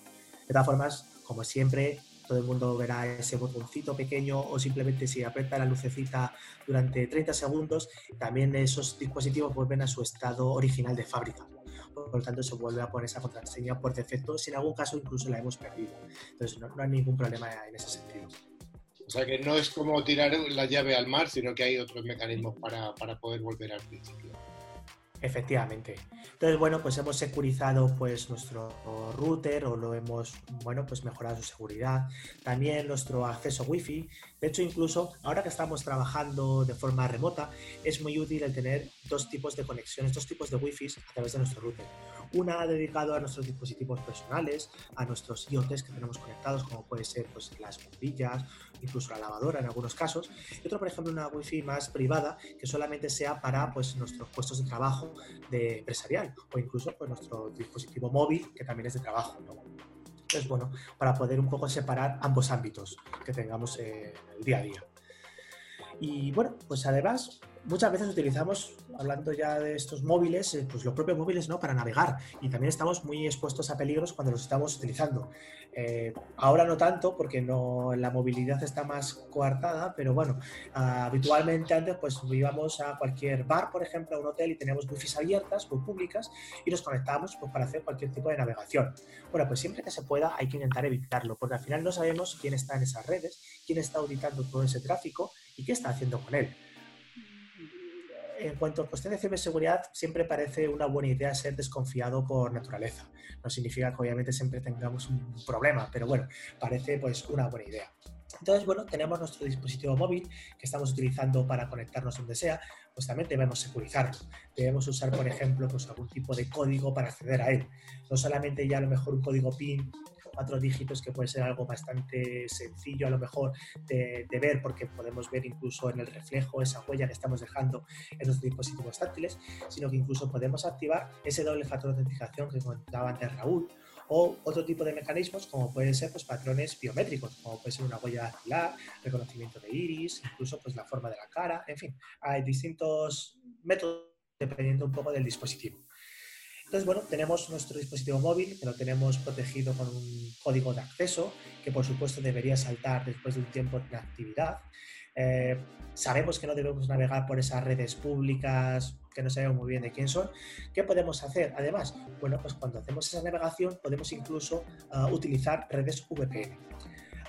De todas formas, como siempre, todo el mundo verá ese botoncito pequeño o simplemente si aprieta la lucecita durante 30 segundos, también esos dispositivos vuelven a su estado original de fábrica. Por lo tanto, se vuelve a poner esa contraseña por defecto, si en algún caso incluso la hemos perdido. Entonces, no, hay ningún problema en ese sentido. O sea que no es como tirar la llave al mar, sino que hay otros mecanismos para, para poder volver al principio. Efectivamente. Entonces, bueno, pues hemos securizado pues nuestro router o lo hemos, bueno, pues mejorado su seguridad. También nuestro acceso wifi. De hecho, incluso ahora que estamos trabajando de forma remota, es muy útil el tener dos tipos de conexiones, dos tipos de wifi a través de nuestro router. Una dedicado a nuestros dispositivos personales, a nuestros IoTs que tenemos conectados, como puede ser pues, las bombillas, incluso la lavadora en algunos casos. Y otro, por ejemplo, una wifi más privada que solamente sea para pues, nuestros puestos de trabajo de empresarial o incluso pues, nuestro dispositivo móvil que también es de trabajo. Entonces, bueno, para poder un poco separar ambos ámbitos que tengamos en el día a día. Y bueno, pues además muchas veces utilizamos, hablando ya de estos móviles, eh, pues los propios móviles ¿no? para navegar y también estamos muy expuestos a peligros cuando los estamos utilizando. Eh, ahora no tanto porque no, la movilidad está más coartada, pero bueno, habitualmente antes pues íbamos a cualquier bar, por ejemplo, a un hotel y teníamos wifi abiertas, muy públicas y nos conectábamos pues, para hacer cualquier tipo de navegación. Bueno, pues siempre que se pueda hay que intentar evitarlo porque al final no sabemos quién está en esas redes, quién está auditando todo ese tráfico y qué está haciendo con él en cuanto a cuestión de ciberseguridad, siempre parece una buena idea ser desconfiado por naturaleza. No significa que obviamente siempre tengamos un problema, pero bueno, parece pues una buena idea. Entonces, bueno, tenemos nuestro dispositivo móvil que estamos utilizando para conectarnos donde sea, pues también debemos securizarlo. Debemos usar, por ejemplo, pues algún tipo de código para acceder a él. No solamente ya a lo mejor un código PIN cuatro dígitos, que puede ser algo bastante sencillo a lo mejor de, ver, porque podemos ver incluso en el reflejo esa huella que estamos dejando en los dispositivos táctiles, sino que incluso podemos activar ese doble factor de autenticación que comentaba antes Raúl, o otro tipo de mecanismos como pueden ser pues, patrones biométricos, como puede ser una huella dactilar, reconocimiento de iris, incluso pues, la forma de la cara, en fin, hay distintos métodos dependiendo un poco del dispositivo. Entonces, bueno, tenemos nuestro dispositivo móvil que lo tenemos protegido con un código de acceso que por supuesto debería saltar después de un tiempo de actividad. Eh, sabemos que no debemos navegar por esas redes públicas que no sabemos muy bien de quién son. ¿Qué podemos hacer? Además, bueno, pues cuando hacemos esa navegación podemos incluso ah, utilizar redes VPN.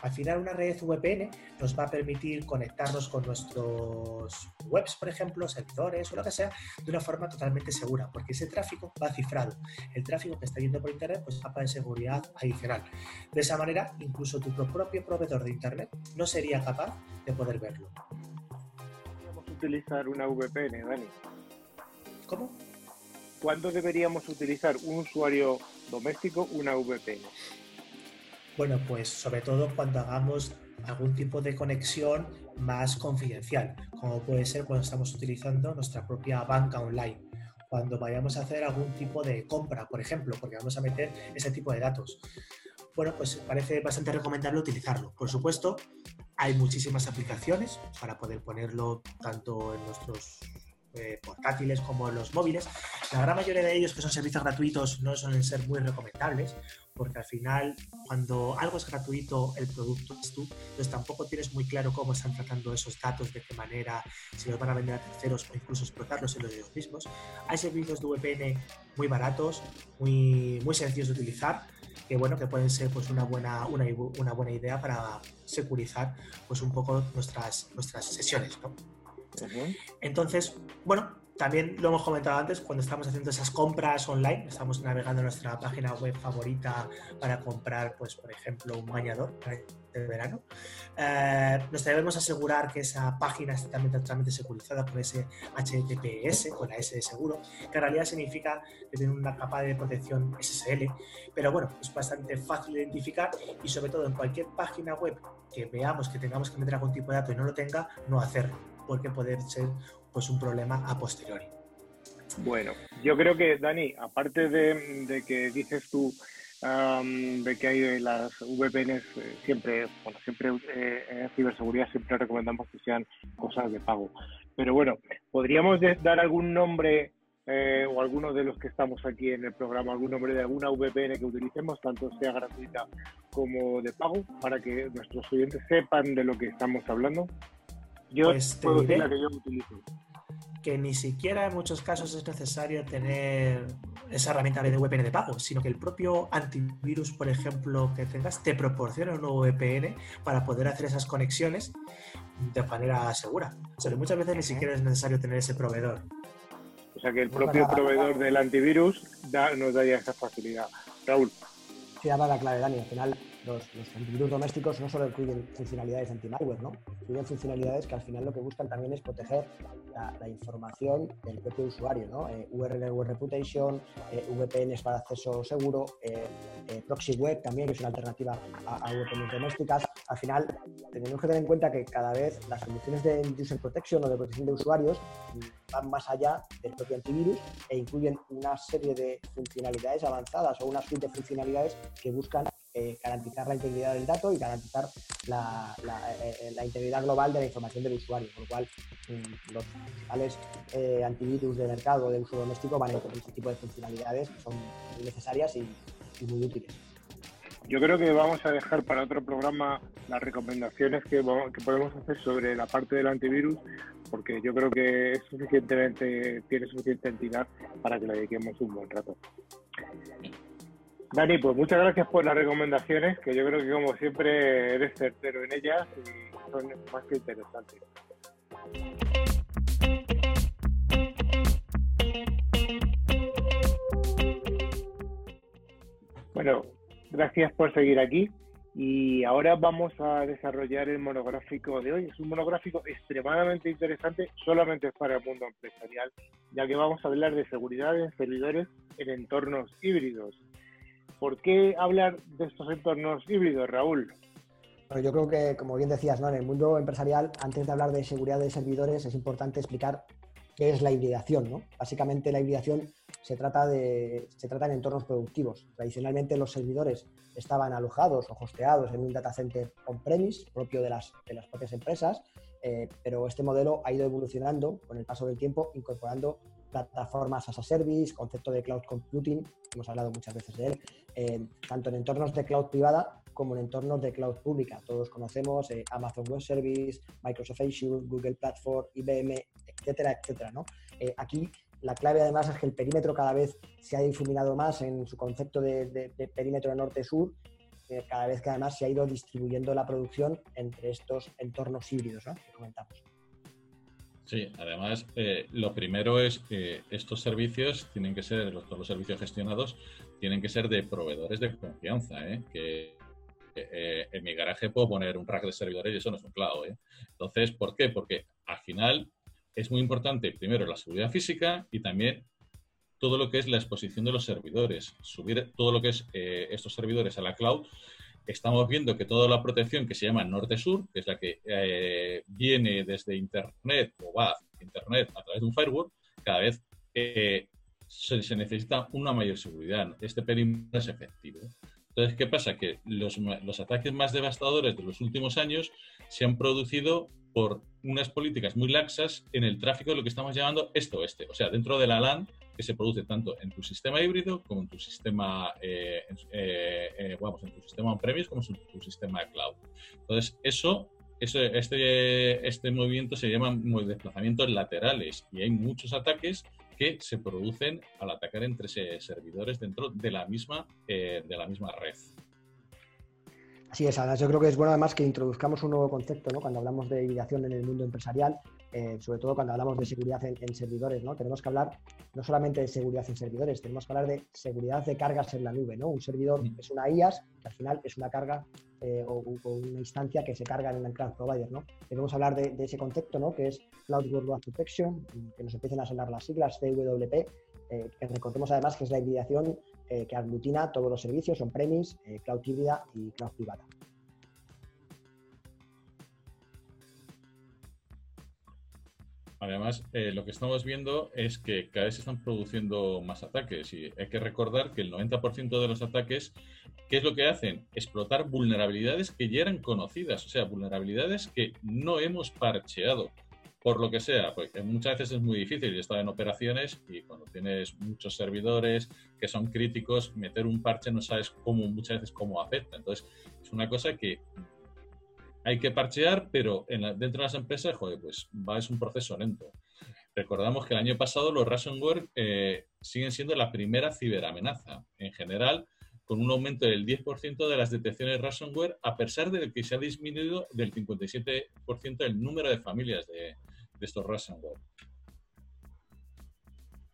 Al final una red VPN nos va a permitir conectarnos con nuestros webs, por ejemplo, servidores o lo que sea, de una forma totalmente segura, porque ese tráfico va cifrado. El tráfico que está yendo por Internet, pues capa de seguridad adicional. De esa manera, incluso tu propio proveedor de Internet no sería capaz de poder verlo. Deberíamos utilizar una VPN, Dani. ¿Cómo? ¿Cuándo deberíamos utilizar un usuario doméstico una VPN? Bueno, pues sobre todo cuando hagamos algún tipo de conexión más confidencial, como puede ser cuando estamos utilizando nuestra propia banca online, cuando vayamos a hacer algún tipo de compra, por ejemplo, porque vamos a meter ese tipo de datos. Bueno, pues parece bastante recomendable utilizarlo. Por supuesto, hay muchísimas aplicaciones para poder ponerlo tanto en nuestros eh, portátiles como los móviles. La gran mayoría de ellos, que son servicios gratuitos, no suelen ser muy recomendables, porque al final, cuando algo es gratuito, el producto es tú, entonces tampoco tienes muy claro cómo están tratando esos datos, de qué manera, si los van a vender a terceros o incluso explotarlos en los ellos mismos. Hay servicios de VPN muy baratos, muy, muy sencillos de utilizar, que bueno, que pueden ser pues una buena, una, una buena idea para securizar pues un poco nuestras, nuestras sesiones, ¿no? Entonces, bueno, también lo hemos comentado antes, cuando estamos haciendo esas compras online, estamos navegando en nuestra página web favorita para comprar, pues, por ejemplo, un bañador de verano, eh, nos debemos asegurar que esa página esté también totalmente securizada con ese HTTPS, con la S de seguro, que en realidad significa que tiene una capa de protección SSL, pero bueno, es bastante fácil de identificar y sobre todo en cualquier página web que veamos que tengamos que meter algún tipo de dato y no lo tenga, no hacerlo, porque puede ser pues un problema a posteriori. Bueno, yo creo que, Dani, aparte de, que dices tú de que hay las VPNs eh, siempre, bueno, siempre eh, en ciberseguridad siempre recomendamos que sean cosas de pago. Pero bueno, ¿podríamos dar algún nombre eh, o alguno de los que estamos aquí en el programa, algún nombre de alguna VPN que utilicemos, tanto sea gratuita como de pago, para que nuestros oyentes sepan de lo que estamos hablando? Yo pues puedo decir la que yo utilizo que ni siquiera en muchos casos es necesario tener esa herramienta de VPN de pago, sino que el propio antivirus, por ejemplo, que tengas, te proporciona un nuevo VPN para poder hacer esas conexiones de manera segura. O sea, muchas veces ni siquiera es necesario tener ese proveedor. O sea, que el propio proveedor del antivirus nos da ya esa facilidad. Raúl. Sí, daba la clave, Dani. Al final, los, antivirus domésticos no solo incluyen funcionalidades anti-malware, ¿no? Incluyen funcionalidades que al final lo que buscan también es proteger la, información del propio usuario, ¿no? Eh, URL web reputation, eh, VPNs para acceso seguro, eh, proxy web también, que es una alternativa a, a, VPNs domésticas. Al final, tenemos que tener en cuenta que cada vez las soluciones de user protection o de protección de usuarios van más allá del propio antivirus e incluyen una serie de funcionalidades avanzadas o una suite de funcionalidades que buscan eh, garantizar la integridad del dato y garantizar la, eh, eh, la, integridad global de la información del usuario, con lo cual mm, los principales antivirus de mercado de uso doméstico van a incluir este tipo de funcionalidades que son muy necesarias y, muy útiles. Yo creo que vamos a dejar para otro programa las recomendaciones que, que, podemos hacer sobre la parte del antivirus, porque yo creo que es suficientemente, tiene suficiente entidad para que le dediquemos un buen rato. Dani, pues muchas gracias por las recomendaciones, que yo creo que como siempre eres certero en ellas y son más que interesantes. Bueno, gracias por seguir aquí y ahora vamos a desarrollar el monográfico de hoy. Es un monográfico extremadamente interesante solamente para el mundo empresarial, ya que vamos a hablar de seguridad en servidores en entornos híbridos. ¿Por qué hablar de estos entornos híbridos, Raúl? yo creo que, como bien decías, ¿no? en el mundo empresarial, antes de hablar de seguridad de servidores, es importante explicar qué es la hibridación. ¿no? Básicamente, la hibridación se trata, de, se trata en entornos productivos. Tradicionalmente, los servidores estaban alojados o hosteados en un data center on-premise propio de las, de las propias empresas, eh, pero este modelo ha ido evolucionando con el paso del tiempo, incorporando plataformas as a service, concepto de cloud computing, hemos hablado muchas veces de él, eh, tanto en entornos de cloud privada como en entornos de cloud pública. Todos conocemos eh, Amazon Web Service, Microsoft Azure, Google Platform, IBM, etcétera, etcétera. ¿no? Eh, aquí la clave además es que el perímetro cada vez se ha difuminado más en su concepto de, perímetro norte-sur, cada vez que además se ha ido distribuyendo la producción entre estos entornos híbridos que comentamos. Sí, además, eh, lo primero es que estos servicios tienen que ser, todos los servicios gestionados, tienen que ser de proveedores de confianza, ¿eh? que eh, en mi garaje puedo poner un rack de servidores y eso no es un cloud. Entonces, ¿por qué? Porque al final es muy importante, primero, la seguridad física y también todo lo que es la exposición de los servidores, subir todo lo que es estos servidores a la cloud estamos viendo que toda la protección que se llama norte-sur, que es la que eh, viene desde Internet o va a Internet a través de un firewall, cada vez eh, se, necesita una mayor seguridad. Este perímetro es efectivo. Entonces, ¿qué pasa? Que los, los ataques más devastadores de los últimos años se han producido por unas políticas muy laxas en el tráfico de lo que estamos llamando esto-oeste, o sea, dentro de la LAN que se produce tanto en tu sistema híbrido como en tu sistema, eh, eh, eh, vamos, en tu sistema on-premise como en tu sistema de cloud. Entonces, eso, este, este movimiento se llama desplazamientos laterales y hay muchos ataques que se producen al atacar entre servidores dentro de la misma, de la misma red. Así es, Además, yo creo que es bueno además que introduzcamos un nuevo concepto ¿no? cuando hablamos de hibridación en el mundo empresarial, eh, sobre todo cuando hablamos de seguridad en, servidores. ¿no? Tenemos que hablar no solamente de seguridad en servidores, tenemos que hablar de seguridad de cargas en la nube. ¿no? Un servidor mm. es una IAS, que al final es una carga eh, o, una instancia que se carga en el cloud provider. ¿no? Debemos hablar de, ese concepto ¿no? que es Cloud Workload Protection, que nos empiecen a sonar las siglas CWP, eh, que recordemos además que es la hibridación que aglutina todos los servicios on-premise, cloud híbrida y cloud privada. Además, eh, lo que estamos viendo es que cada vez se están produciendo más ataques y hay que recordar que el 90% de los ataques, ¿qué es lo que hacen? Explotar vulnerabilidades que ya eran conocidas, o sea, vulnerabilidades que no hemos parcheado por lo que sea, porque muchas veces es muy difícil, estar en operaciones y cuando tienes muchos servidores que son críticos, meter un parche no sabes cómo, muchas veces cómo afecta. Entonces, es una cosa que hay que parchear, pero en dentro de las empresas, joder, pues va, es un proceso lento. Recordamos que el año pasado los ransomware eh, siguen siendo la primera ciberamenaza. En general, con un aumento del 10% de las detecciones ransomware, a pesar de que se ha disminuido del 57% el número de familias de, estos ransomware.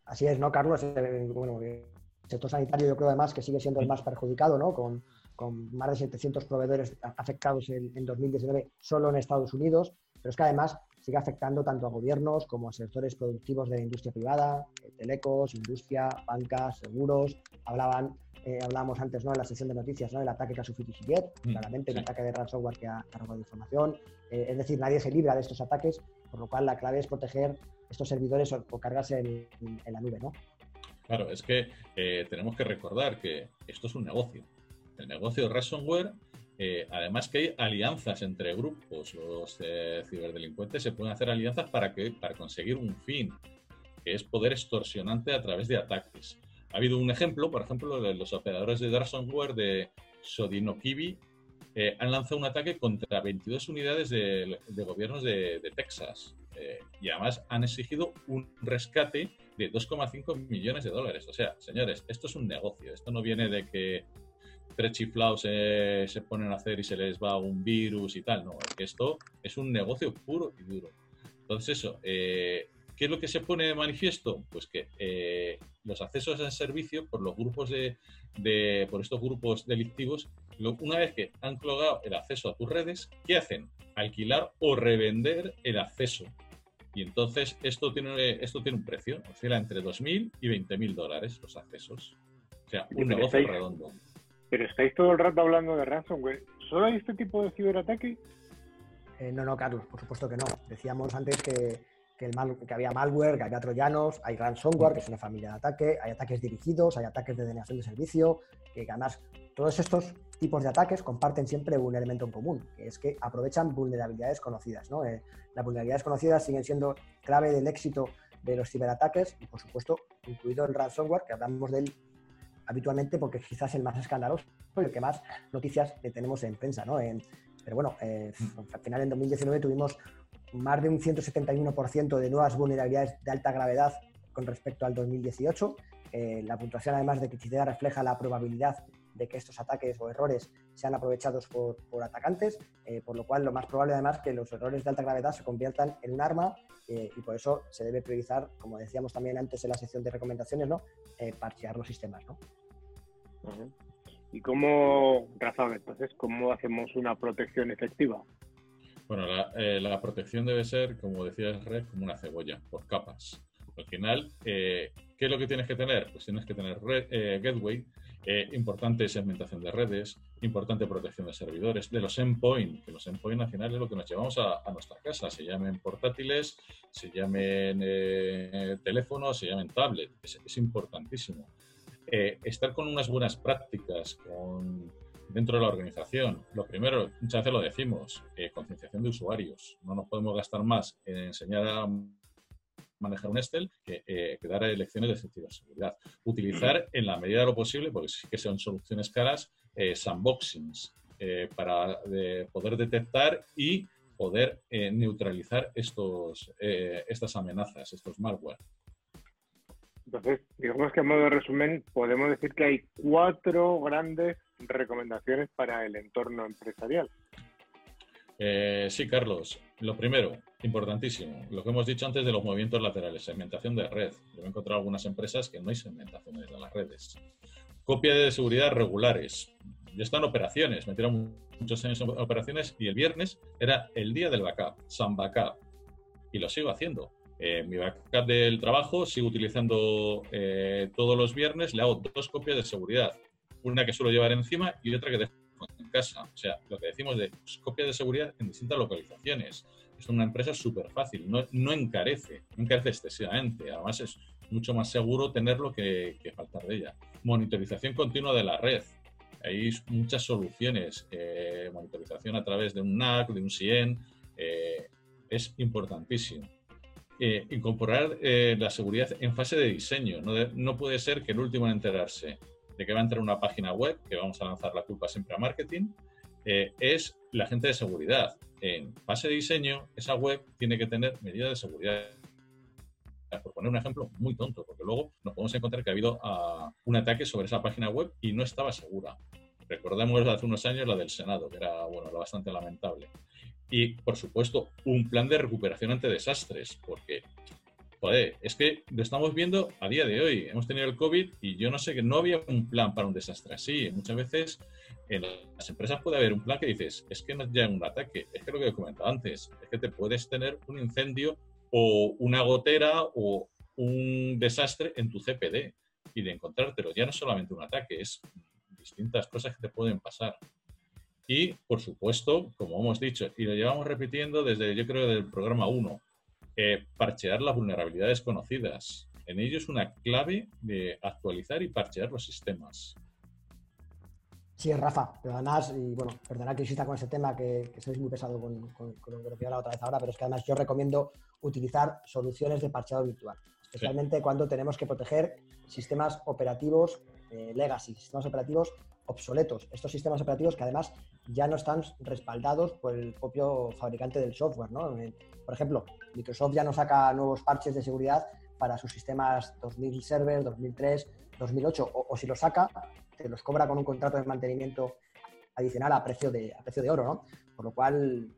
Así es, ¿no, Carlos? Eh, bueno, el sector sanitario yo creo además que sigue siendo el más perjudicado, ¿no? Con, más de 700 proveedores afectados en, 2019 solo en Estados Unidos, pero es que además sigue afectando tanto a gobiernos como a sectores productivos de la industria privada, eh, telecos, industria, bancas, seguros. Hablaban, eh, hablábamos antes ¿no? en la sesión de noticias, ¿no? el ataque que ha sufrido mm, claramente, el ataque de ransomware que ha, robado información. es decir, nadie se libra de estos ataques por lo cual la clave es proteger estos servidores o, cargarse en, la nube, ¿no? Claro, es que eh, tenemos que recordar que esto es un negocio. El negocio de ransomware, eh, además que hay alianzas entre grupos, los eh, ciberdelincuentes se pueden hacer alianzas para, que, para conseguir un fin, que es poder extorsionante a través de ataques. Ha habido un ejemplo, por ejemplo, los operadores de ransomware de Sodinokibi eh, han lanzado un ataque contra 22 unidades de, gobiernos de, Texas eh, y además han exigido un rescate de 2,5 millones de dólares. O sea, señores, esto es un negocio. Esto no viene de que tres chiflados se, se ponen a hacer y se les va un virus y tal. No, es que esto es un negocio puro y duro. Entonces, eso, eh, ¿qué es lo que se pone de manifiesto? Pues que los accesos al servicio por los grupos de, de, por estos grupos delictivos una vez que han clogado el acceso a tus redes, ¿qué hacen? Alquilar o revender el acceso. Y entonces esto tiene, esto tiene un precio, oscila entre 2.000 y 20.000 dólares los accesos. O sea, un negocio redondo. Pero estáis todo el rato hablando de ransomware. ¿Solo hay este tipo de ciberataque? Eh, no, no, Carlos, por supuesto que no. Decíamos antes que, que, que había malware, que había troyanos, hay ransomware, que es una familia de ataque, hay ataques dirigidos, hay ataques de denegación de servicio, que además todos estos tipos de ataques comparten siempre un elemento en común, que es que aprovechan vulnerabilidades conocidas. ¿no? Eh, las vulnerabilidades conocidas siguen siendo clave del éxito de los ciberataques y, por supuesto, incluido el ransomware, que hablamos de habitualmente porque quizás el más escandaloso y el que más noticias tenemos en prensa. ¿no? pero bueno, eh, al final en 2019 tuvimos más de un 171% de nuevas vulnerabilidades de alta gravedad con respecto al 2018. Eh, la puntuación, además de criticidad, refleja la probabilidad de que estos ataques o errores sean aprovechados por, atacantes, eh, por lo cual lo más probable además que los errores de alta gravedad se conviertan en un arma eh, y por eso se debe priorizar, como decíamos también antes en la sección de recomendaciones, ¿no? Eh, parchear los sistemas. ¿no? ¿Y cómo, Rafa, entonces, cómo hacemos una protección efectiva? Bueno, la, la protección debe ser, como decía Red, como una cebolla, por capas. Al final, ¿qué es lo que tienes que tener? Pues tienes que tener red, gateway, eh, importante segmentación de redes, importante protección de servidores, de los endpoint, que los endpoint al final es lo que nos llevamos a, nuestra casa, se llamen portátiles, se llamen eh, teléfonos, se llamen tablet, es, importantísimo. eh, estar con unas buenas prácticas dentro de la organización. Lo primero, muchas veces lo decimos, eh, concienciación de usuarios. No nos podemos gastar más en enseñar a manejar un Excel que, eh, dar elecciones de ciberseguridad. Utilizar en la medida de lo posible, porque sí que son soluciones caras, eh, sandboxings para poder detectar y poder neutralizar estos, estas amenazas, estos malware. Entonces, digamos que a modo de resumen, podemos decir que hay cuatro grandes recomendaciones para el entorno empresarial. Eh, sí, Carlos. Lo primero, importantísimo, lo que hemos dicho antes de los movimientos laterales, segmentación de red. Yo he encontrado algunas empresas que no hay segmentaciones de las redes. Copia de seguridad regulares. Yo están operaciones, me tiraron muchos años en operaciones y el viernes era el día del backup, San Backup. Y lo sigo haciendo eh, mi backup del trabajo, sigo utilizando eh, todos los viernes, le hago dos copias de seguridad. Una que suelo llevar encima y otra que dejo en casa. O sea, lo que decimos de pues, copias de seguridad en distintas localizaciones. Es una empresa súper fácil, no, no, encarece, no encarece excesivamente. Además, es mucho más seguro tenerlo que, faltar de ella. Monitorización continua de la red. Hay muchas soluciones. Eh, monitorización a través de un NAC, de un CIEN. es importantísimo eh, incorporar eh, la seguridad en fase de diseño. No, puede ser que el último en enterarse de que va a entrar una página web, que vamos a lanzar la culpa siempre a marketing, eh, es la gente de seguridad. En fase de diseño, esa web tiene que tener medidas de seguridad. Por poner un ejemplo muy tonto, porque luego nos podemos encontrar que ha habido ah, un ataque sobre esa página web y no estaba segura. Recordemos hace unos años la del Senado, que era bueno, bastante lamentable. Y, por supuesto, un plan de recuperación ante desastres, porque, es que lo estamos viendo a día de hoy. Hemos tenido el COVID y yo no sé que no había un plan para un desastre así. Muchas veces en las empresas puede haber un plan que dices, es que no es ya un ataque, es que lo que he comentado antes, es que te puedes tener un incendio o una gotera o un desastre en tu CPD y de encontrártelo. Ya no es solamente un ataque, es distintas cosas que te pueden pasar. Y, por supuesto, como hemos dicho, y lo llevamos repitiendo desde, yo creo, del programa 1, eh, parchear las vulnerabilidades conocidas. En ello es una clave de actualizar y parchear los sistemas. Sí, Rafa, pero además, y bueno, perdonad que insista con ese tema, que, que sois muy pesado con, lo que he otra vez ahora, pero es que además yo recomiendo utilizar soluciones de parcheado virtual, especialmente cuando tenemos que proteger sistemas operativos eh, legacy, sistemas operativos obsoletos. Estos sistemas operativos que además ya no están respaldados por el propio fabricante del software. ¿no? Eh, por ejemplo, Microsoft ya no saca nuevos parches de seguridad para sus sistemas 2000 Server, 2003, 2008, o, si los saca, te los cobra con un contrato de mantenimiento adicional a precio de, a precio de oro. ¿no? Por lo cual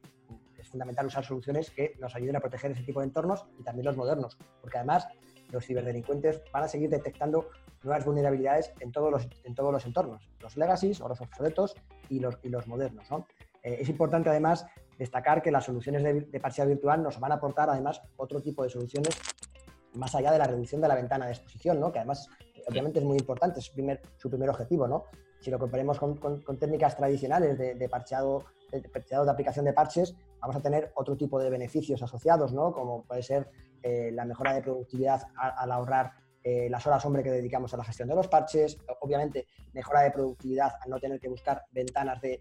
es fundamental usar soluciones que nos ayuden a proteger ese tipo de entornos y también los modernos, porque además los ciberdelincuentes van a seguir detectando nuevas vulnerabilidades en todos los, en todos los entornos, los legacies o los obsoletos y los, y los modernos. Eh, es importante además destacar que las soluciones de, de virtual nos van a aportar además otro tipo de soluciones más allá de la reducción de la ventana de exposición, ¿no? que además obviamente es muy importante, es primer, su primer objetivo. ¿no? Si lo comparemos con, con, técnicas tradicionales de, de parcheado de, de aplicación de parches, vamos a tener otro tipo de beneficios asociados, ¿no? como puede ser eh, la mejora de productividad al ahorrar eh, las horas hombre que dedicamos a la gestión de los parches, obviamente mejora de productividad al no tener que buscar ventanas de,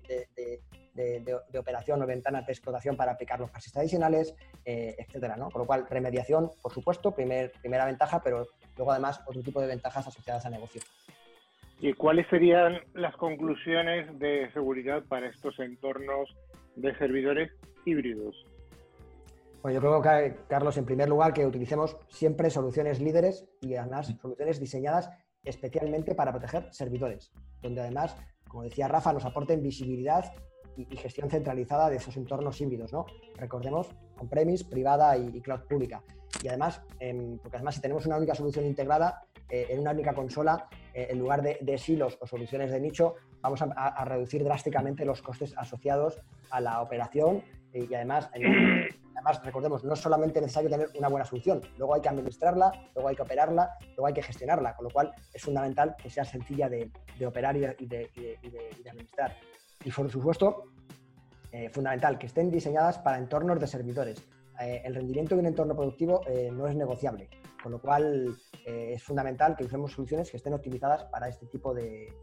operación o ventanas de explotación para aplicar los parches tradicionales, eh, etcétera, ¿no? Con lo cual, remediación, por supuesto, primer, primera ventaja, pero luego además otro tipo de ventajas asociadas al negocio. ¿Y cuáles serían las conclusiones de seguridad para estos entornos de servidores híbridos? Bueno, yo creo que, Carlos, en primer lugar, que utilicemos siempre soluciones líderes y además soluciones diseñadas especialmente para proteger servidores, donde además, como decía Rafa, nos aporten visibilidad y, gestión centralizada de esos entornos híbridos, ¿no? Recordemos, on-premise, privada y, cloud pública. Y además, em, porque además si tenemos una única solución integrada eh, en una única consola, eh, en lugar de, silos o soluciones de nicho, vamos a, reducir drásticamente los costes asociados a la operación y además, además, recordemos, no es solamente necesario tener una buena solución, luego hay que administrarla, luego hay que operarla, luego hay que gestionarla, con lo cual es fundamental que sea sencilla de, operar y de, administrar. Y por supuesto, eh, fundamental, que estén diseñadas para entornos de servidores. eh, el rendimiento de un entorno productivo eh, no es negociable, con lo cual eh, es fundamental que usemos soluciones que estén optimizadas para este tipo de,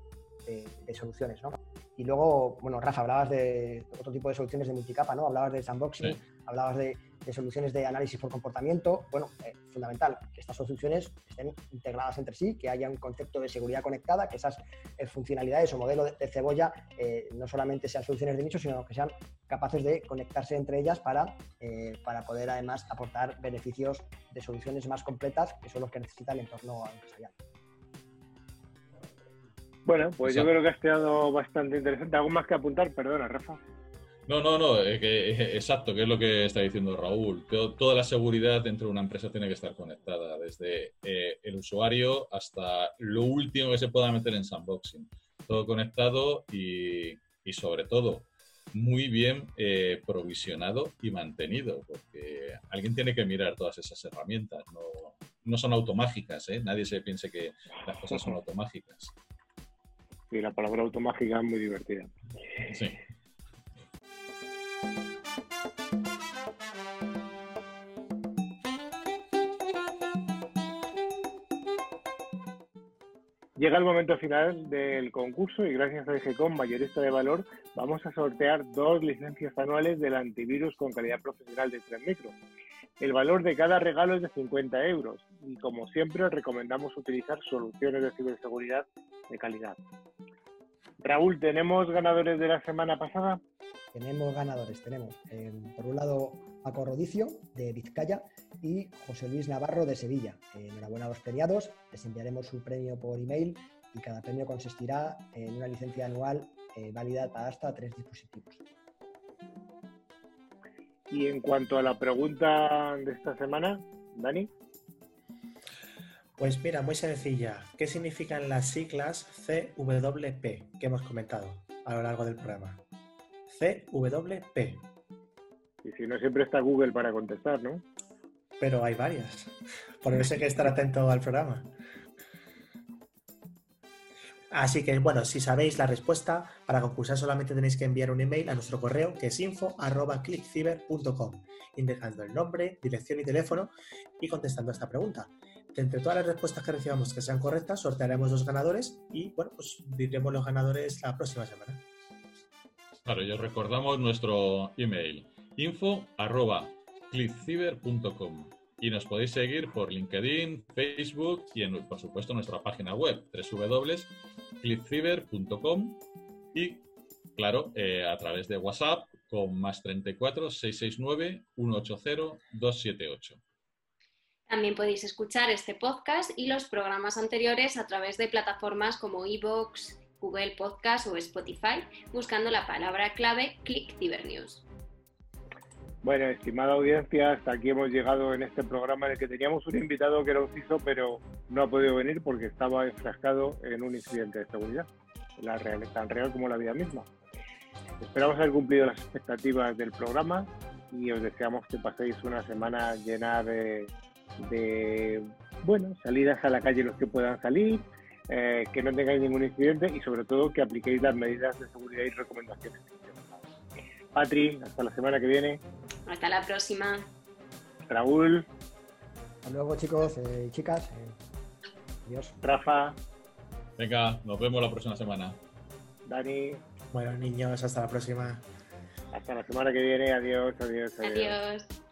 soluciones. ¿no? Y luego, bueno, Rafa, hablabas de otro tipo de soluciones de multicapa, ¿no? Hablabas de sandboxing, hablabas de, soluciones de análisis por comportamiento. Bueno, fundamental que estas soluciones estén integradas entre sí, que haya un concepto de seguridad conectada, que esas funcionalidades o modelo de, cebolla no solamente sean soluciones de nicho, sino que sean capaces de conectarse entre ellas para, para poder además aportar beneficios de soluciones más completas, que son los que necesita el entorno empresarial. Bueno, pues yo creo que ha quedado bastante interesante. ¿Algo más que apuntar? Perdona, Rafa. No, no, no, que, exacto, que es lo que está diciendo Raúl. Toda la seguridad dentro de una empresa tiene que estar conectada, desde eh, el usuario hasta lo último que se pueda meter en sandboxing. Todo conectado y, y sobre todo muy bien eh, provisionado y mantenido, porque alguien tiene que mirar todas esas herramientas, no, no son automágicas, ¿eh? nadie se piense que las cosas son automágicas. Sí, la palabra automágica es muy divertida. Sí. Llega el momento final del concurso y gracias a EGCOM, mayorista de valor, vamos a sortear dos licencias anuales del antivirus con calidad profesional de 3 micro. El valor de cada regalo es de 50 euros y como siempre recomendamos utilizar soluciones de ciberseguridad de calidad. Raúl, ¿tenemos ganadores de la semana pasada? Tenemos ganadores, tenemos eh, por un lado Paco Rodicio de Vizcaya y José Luis Navarro de Sevilla. enhorabuena a los premiados, les enviaremos su premio por email y cada premio consistirá en una licencia anual eh, válida para hasta tres dispositivos. Y en cuanto a la pregunta de esta semana, Dani. Pues mira, muy sencilla. ¿Qué significan las siglas CWP que hemos comentado a lo largo del programa? CWP. Y si no, siempre está Google para contestar, ¿no? pero hay varias. Por eso hay que estar atento al programa. Así que, bueno, si sabéis la respuesta, para concursar solamente tenéis que enviar un email a nuestro correo que es info.clickciber.com, indicando el nombre, dirección y teléfono y contestando a esta pregunta. entre todas las respuestas que recibamos que sean correctas, sortearemos dos ganadores y, bueno, pues diremos los ganadores la próxima semana. Claro, y os recordamos nuestro email info clickciber.com y nos podéis seguir por LinkedIn, Facebook y por supuesto nuestra página web www.clickciber.com y claro, eh, a través de WhatsApp con más 34 669 180 278. También podéis escuchar este podcast y los programas anteriores a través de plataformas como iVoox, Google Podcast o Spotify, buscando la palabra clave Click News. Bueno, estimada audiencia, hasta aquí hemos llegado en este programa en el que teníamos un invitado que era un CISO, pero no ha podido venir porque estaba enfrascado en un incidente de seguridad, la real, tan real como la vida misma. Esperamos haber cumplido las expectativas del programa y os deseamos que paséis una semana llena de, bueno, salidas a la calle los que puedan salir, eh, que no tengáis ningún incidente y sobre todo que apliquéis las medidas de seguridad y recomendaciones. Patri, hasta la semana que viene. Hasta la próxima. Raúl. Hasta luego, chicos eh, y chicas. Eh, adiós. Rafa. Venga, nos vemos la próxima semana. Dani. Bueno, niños, hasta la próxima. Hasta la semana que viene. Adiós, adiós, adiós. Adiós.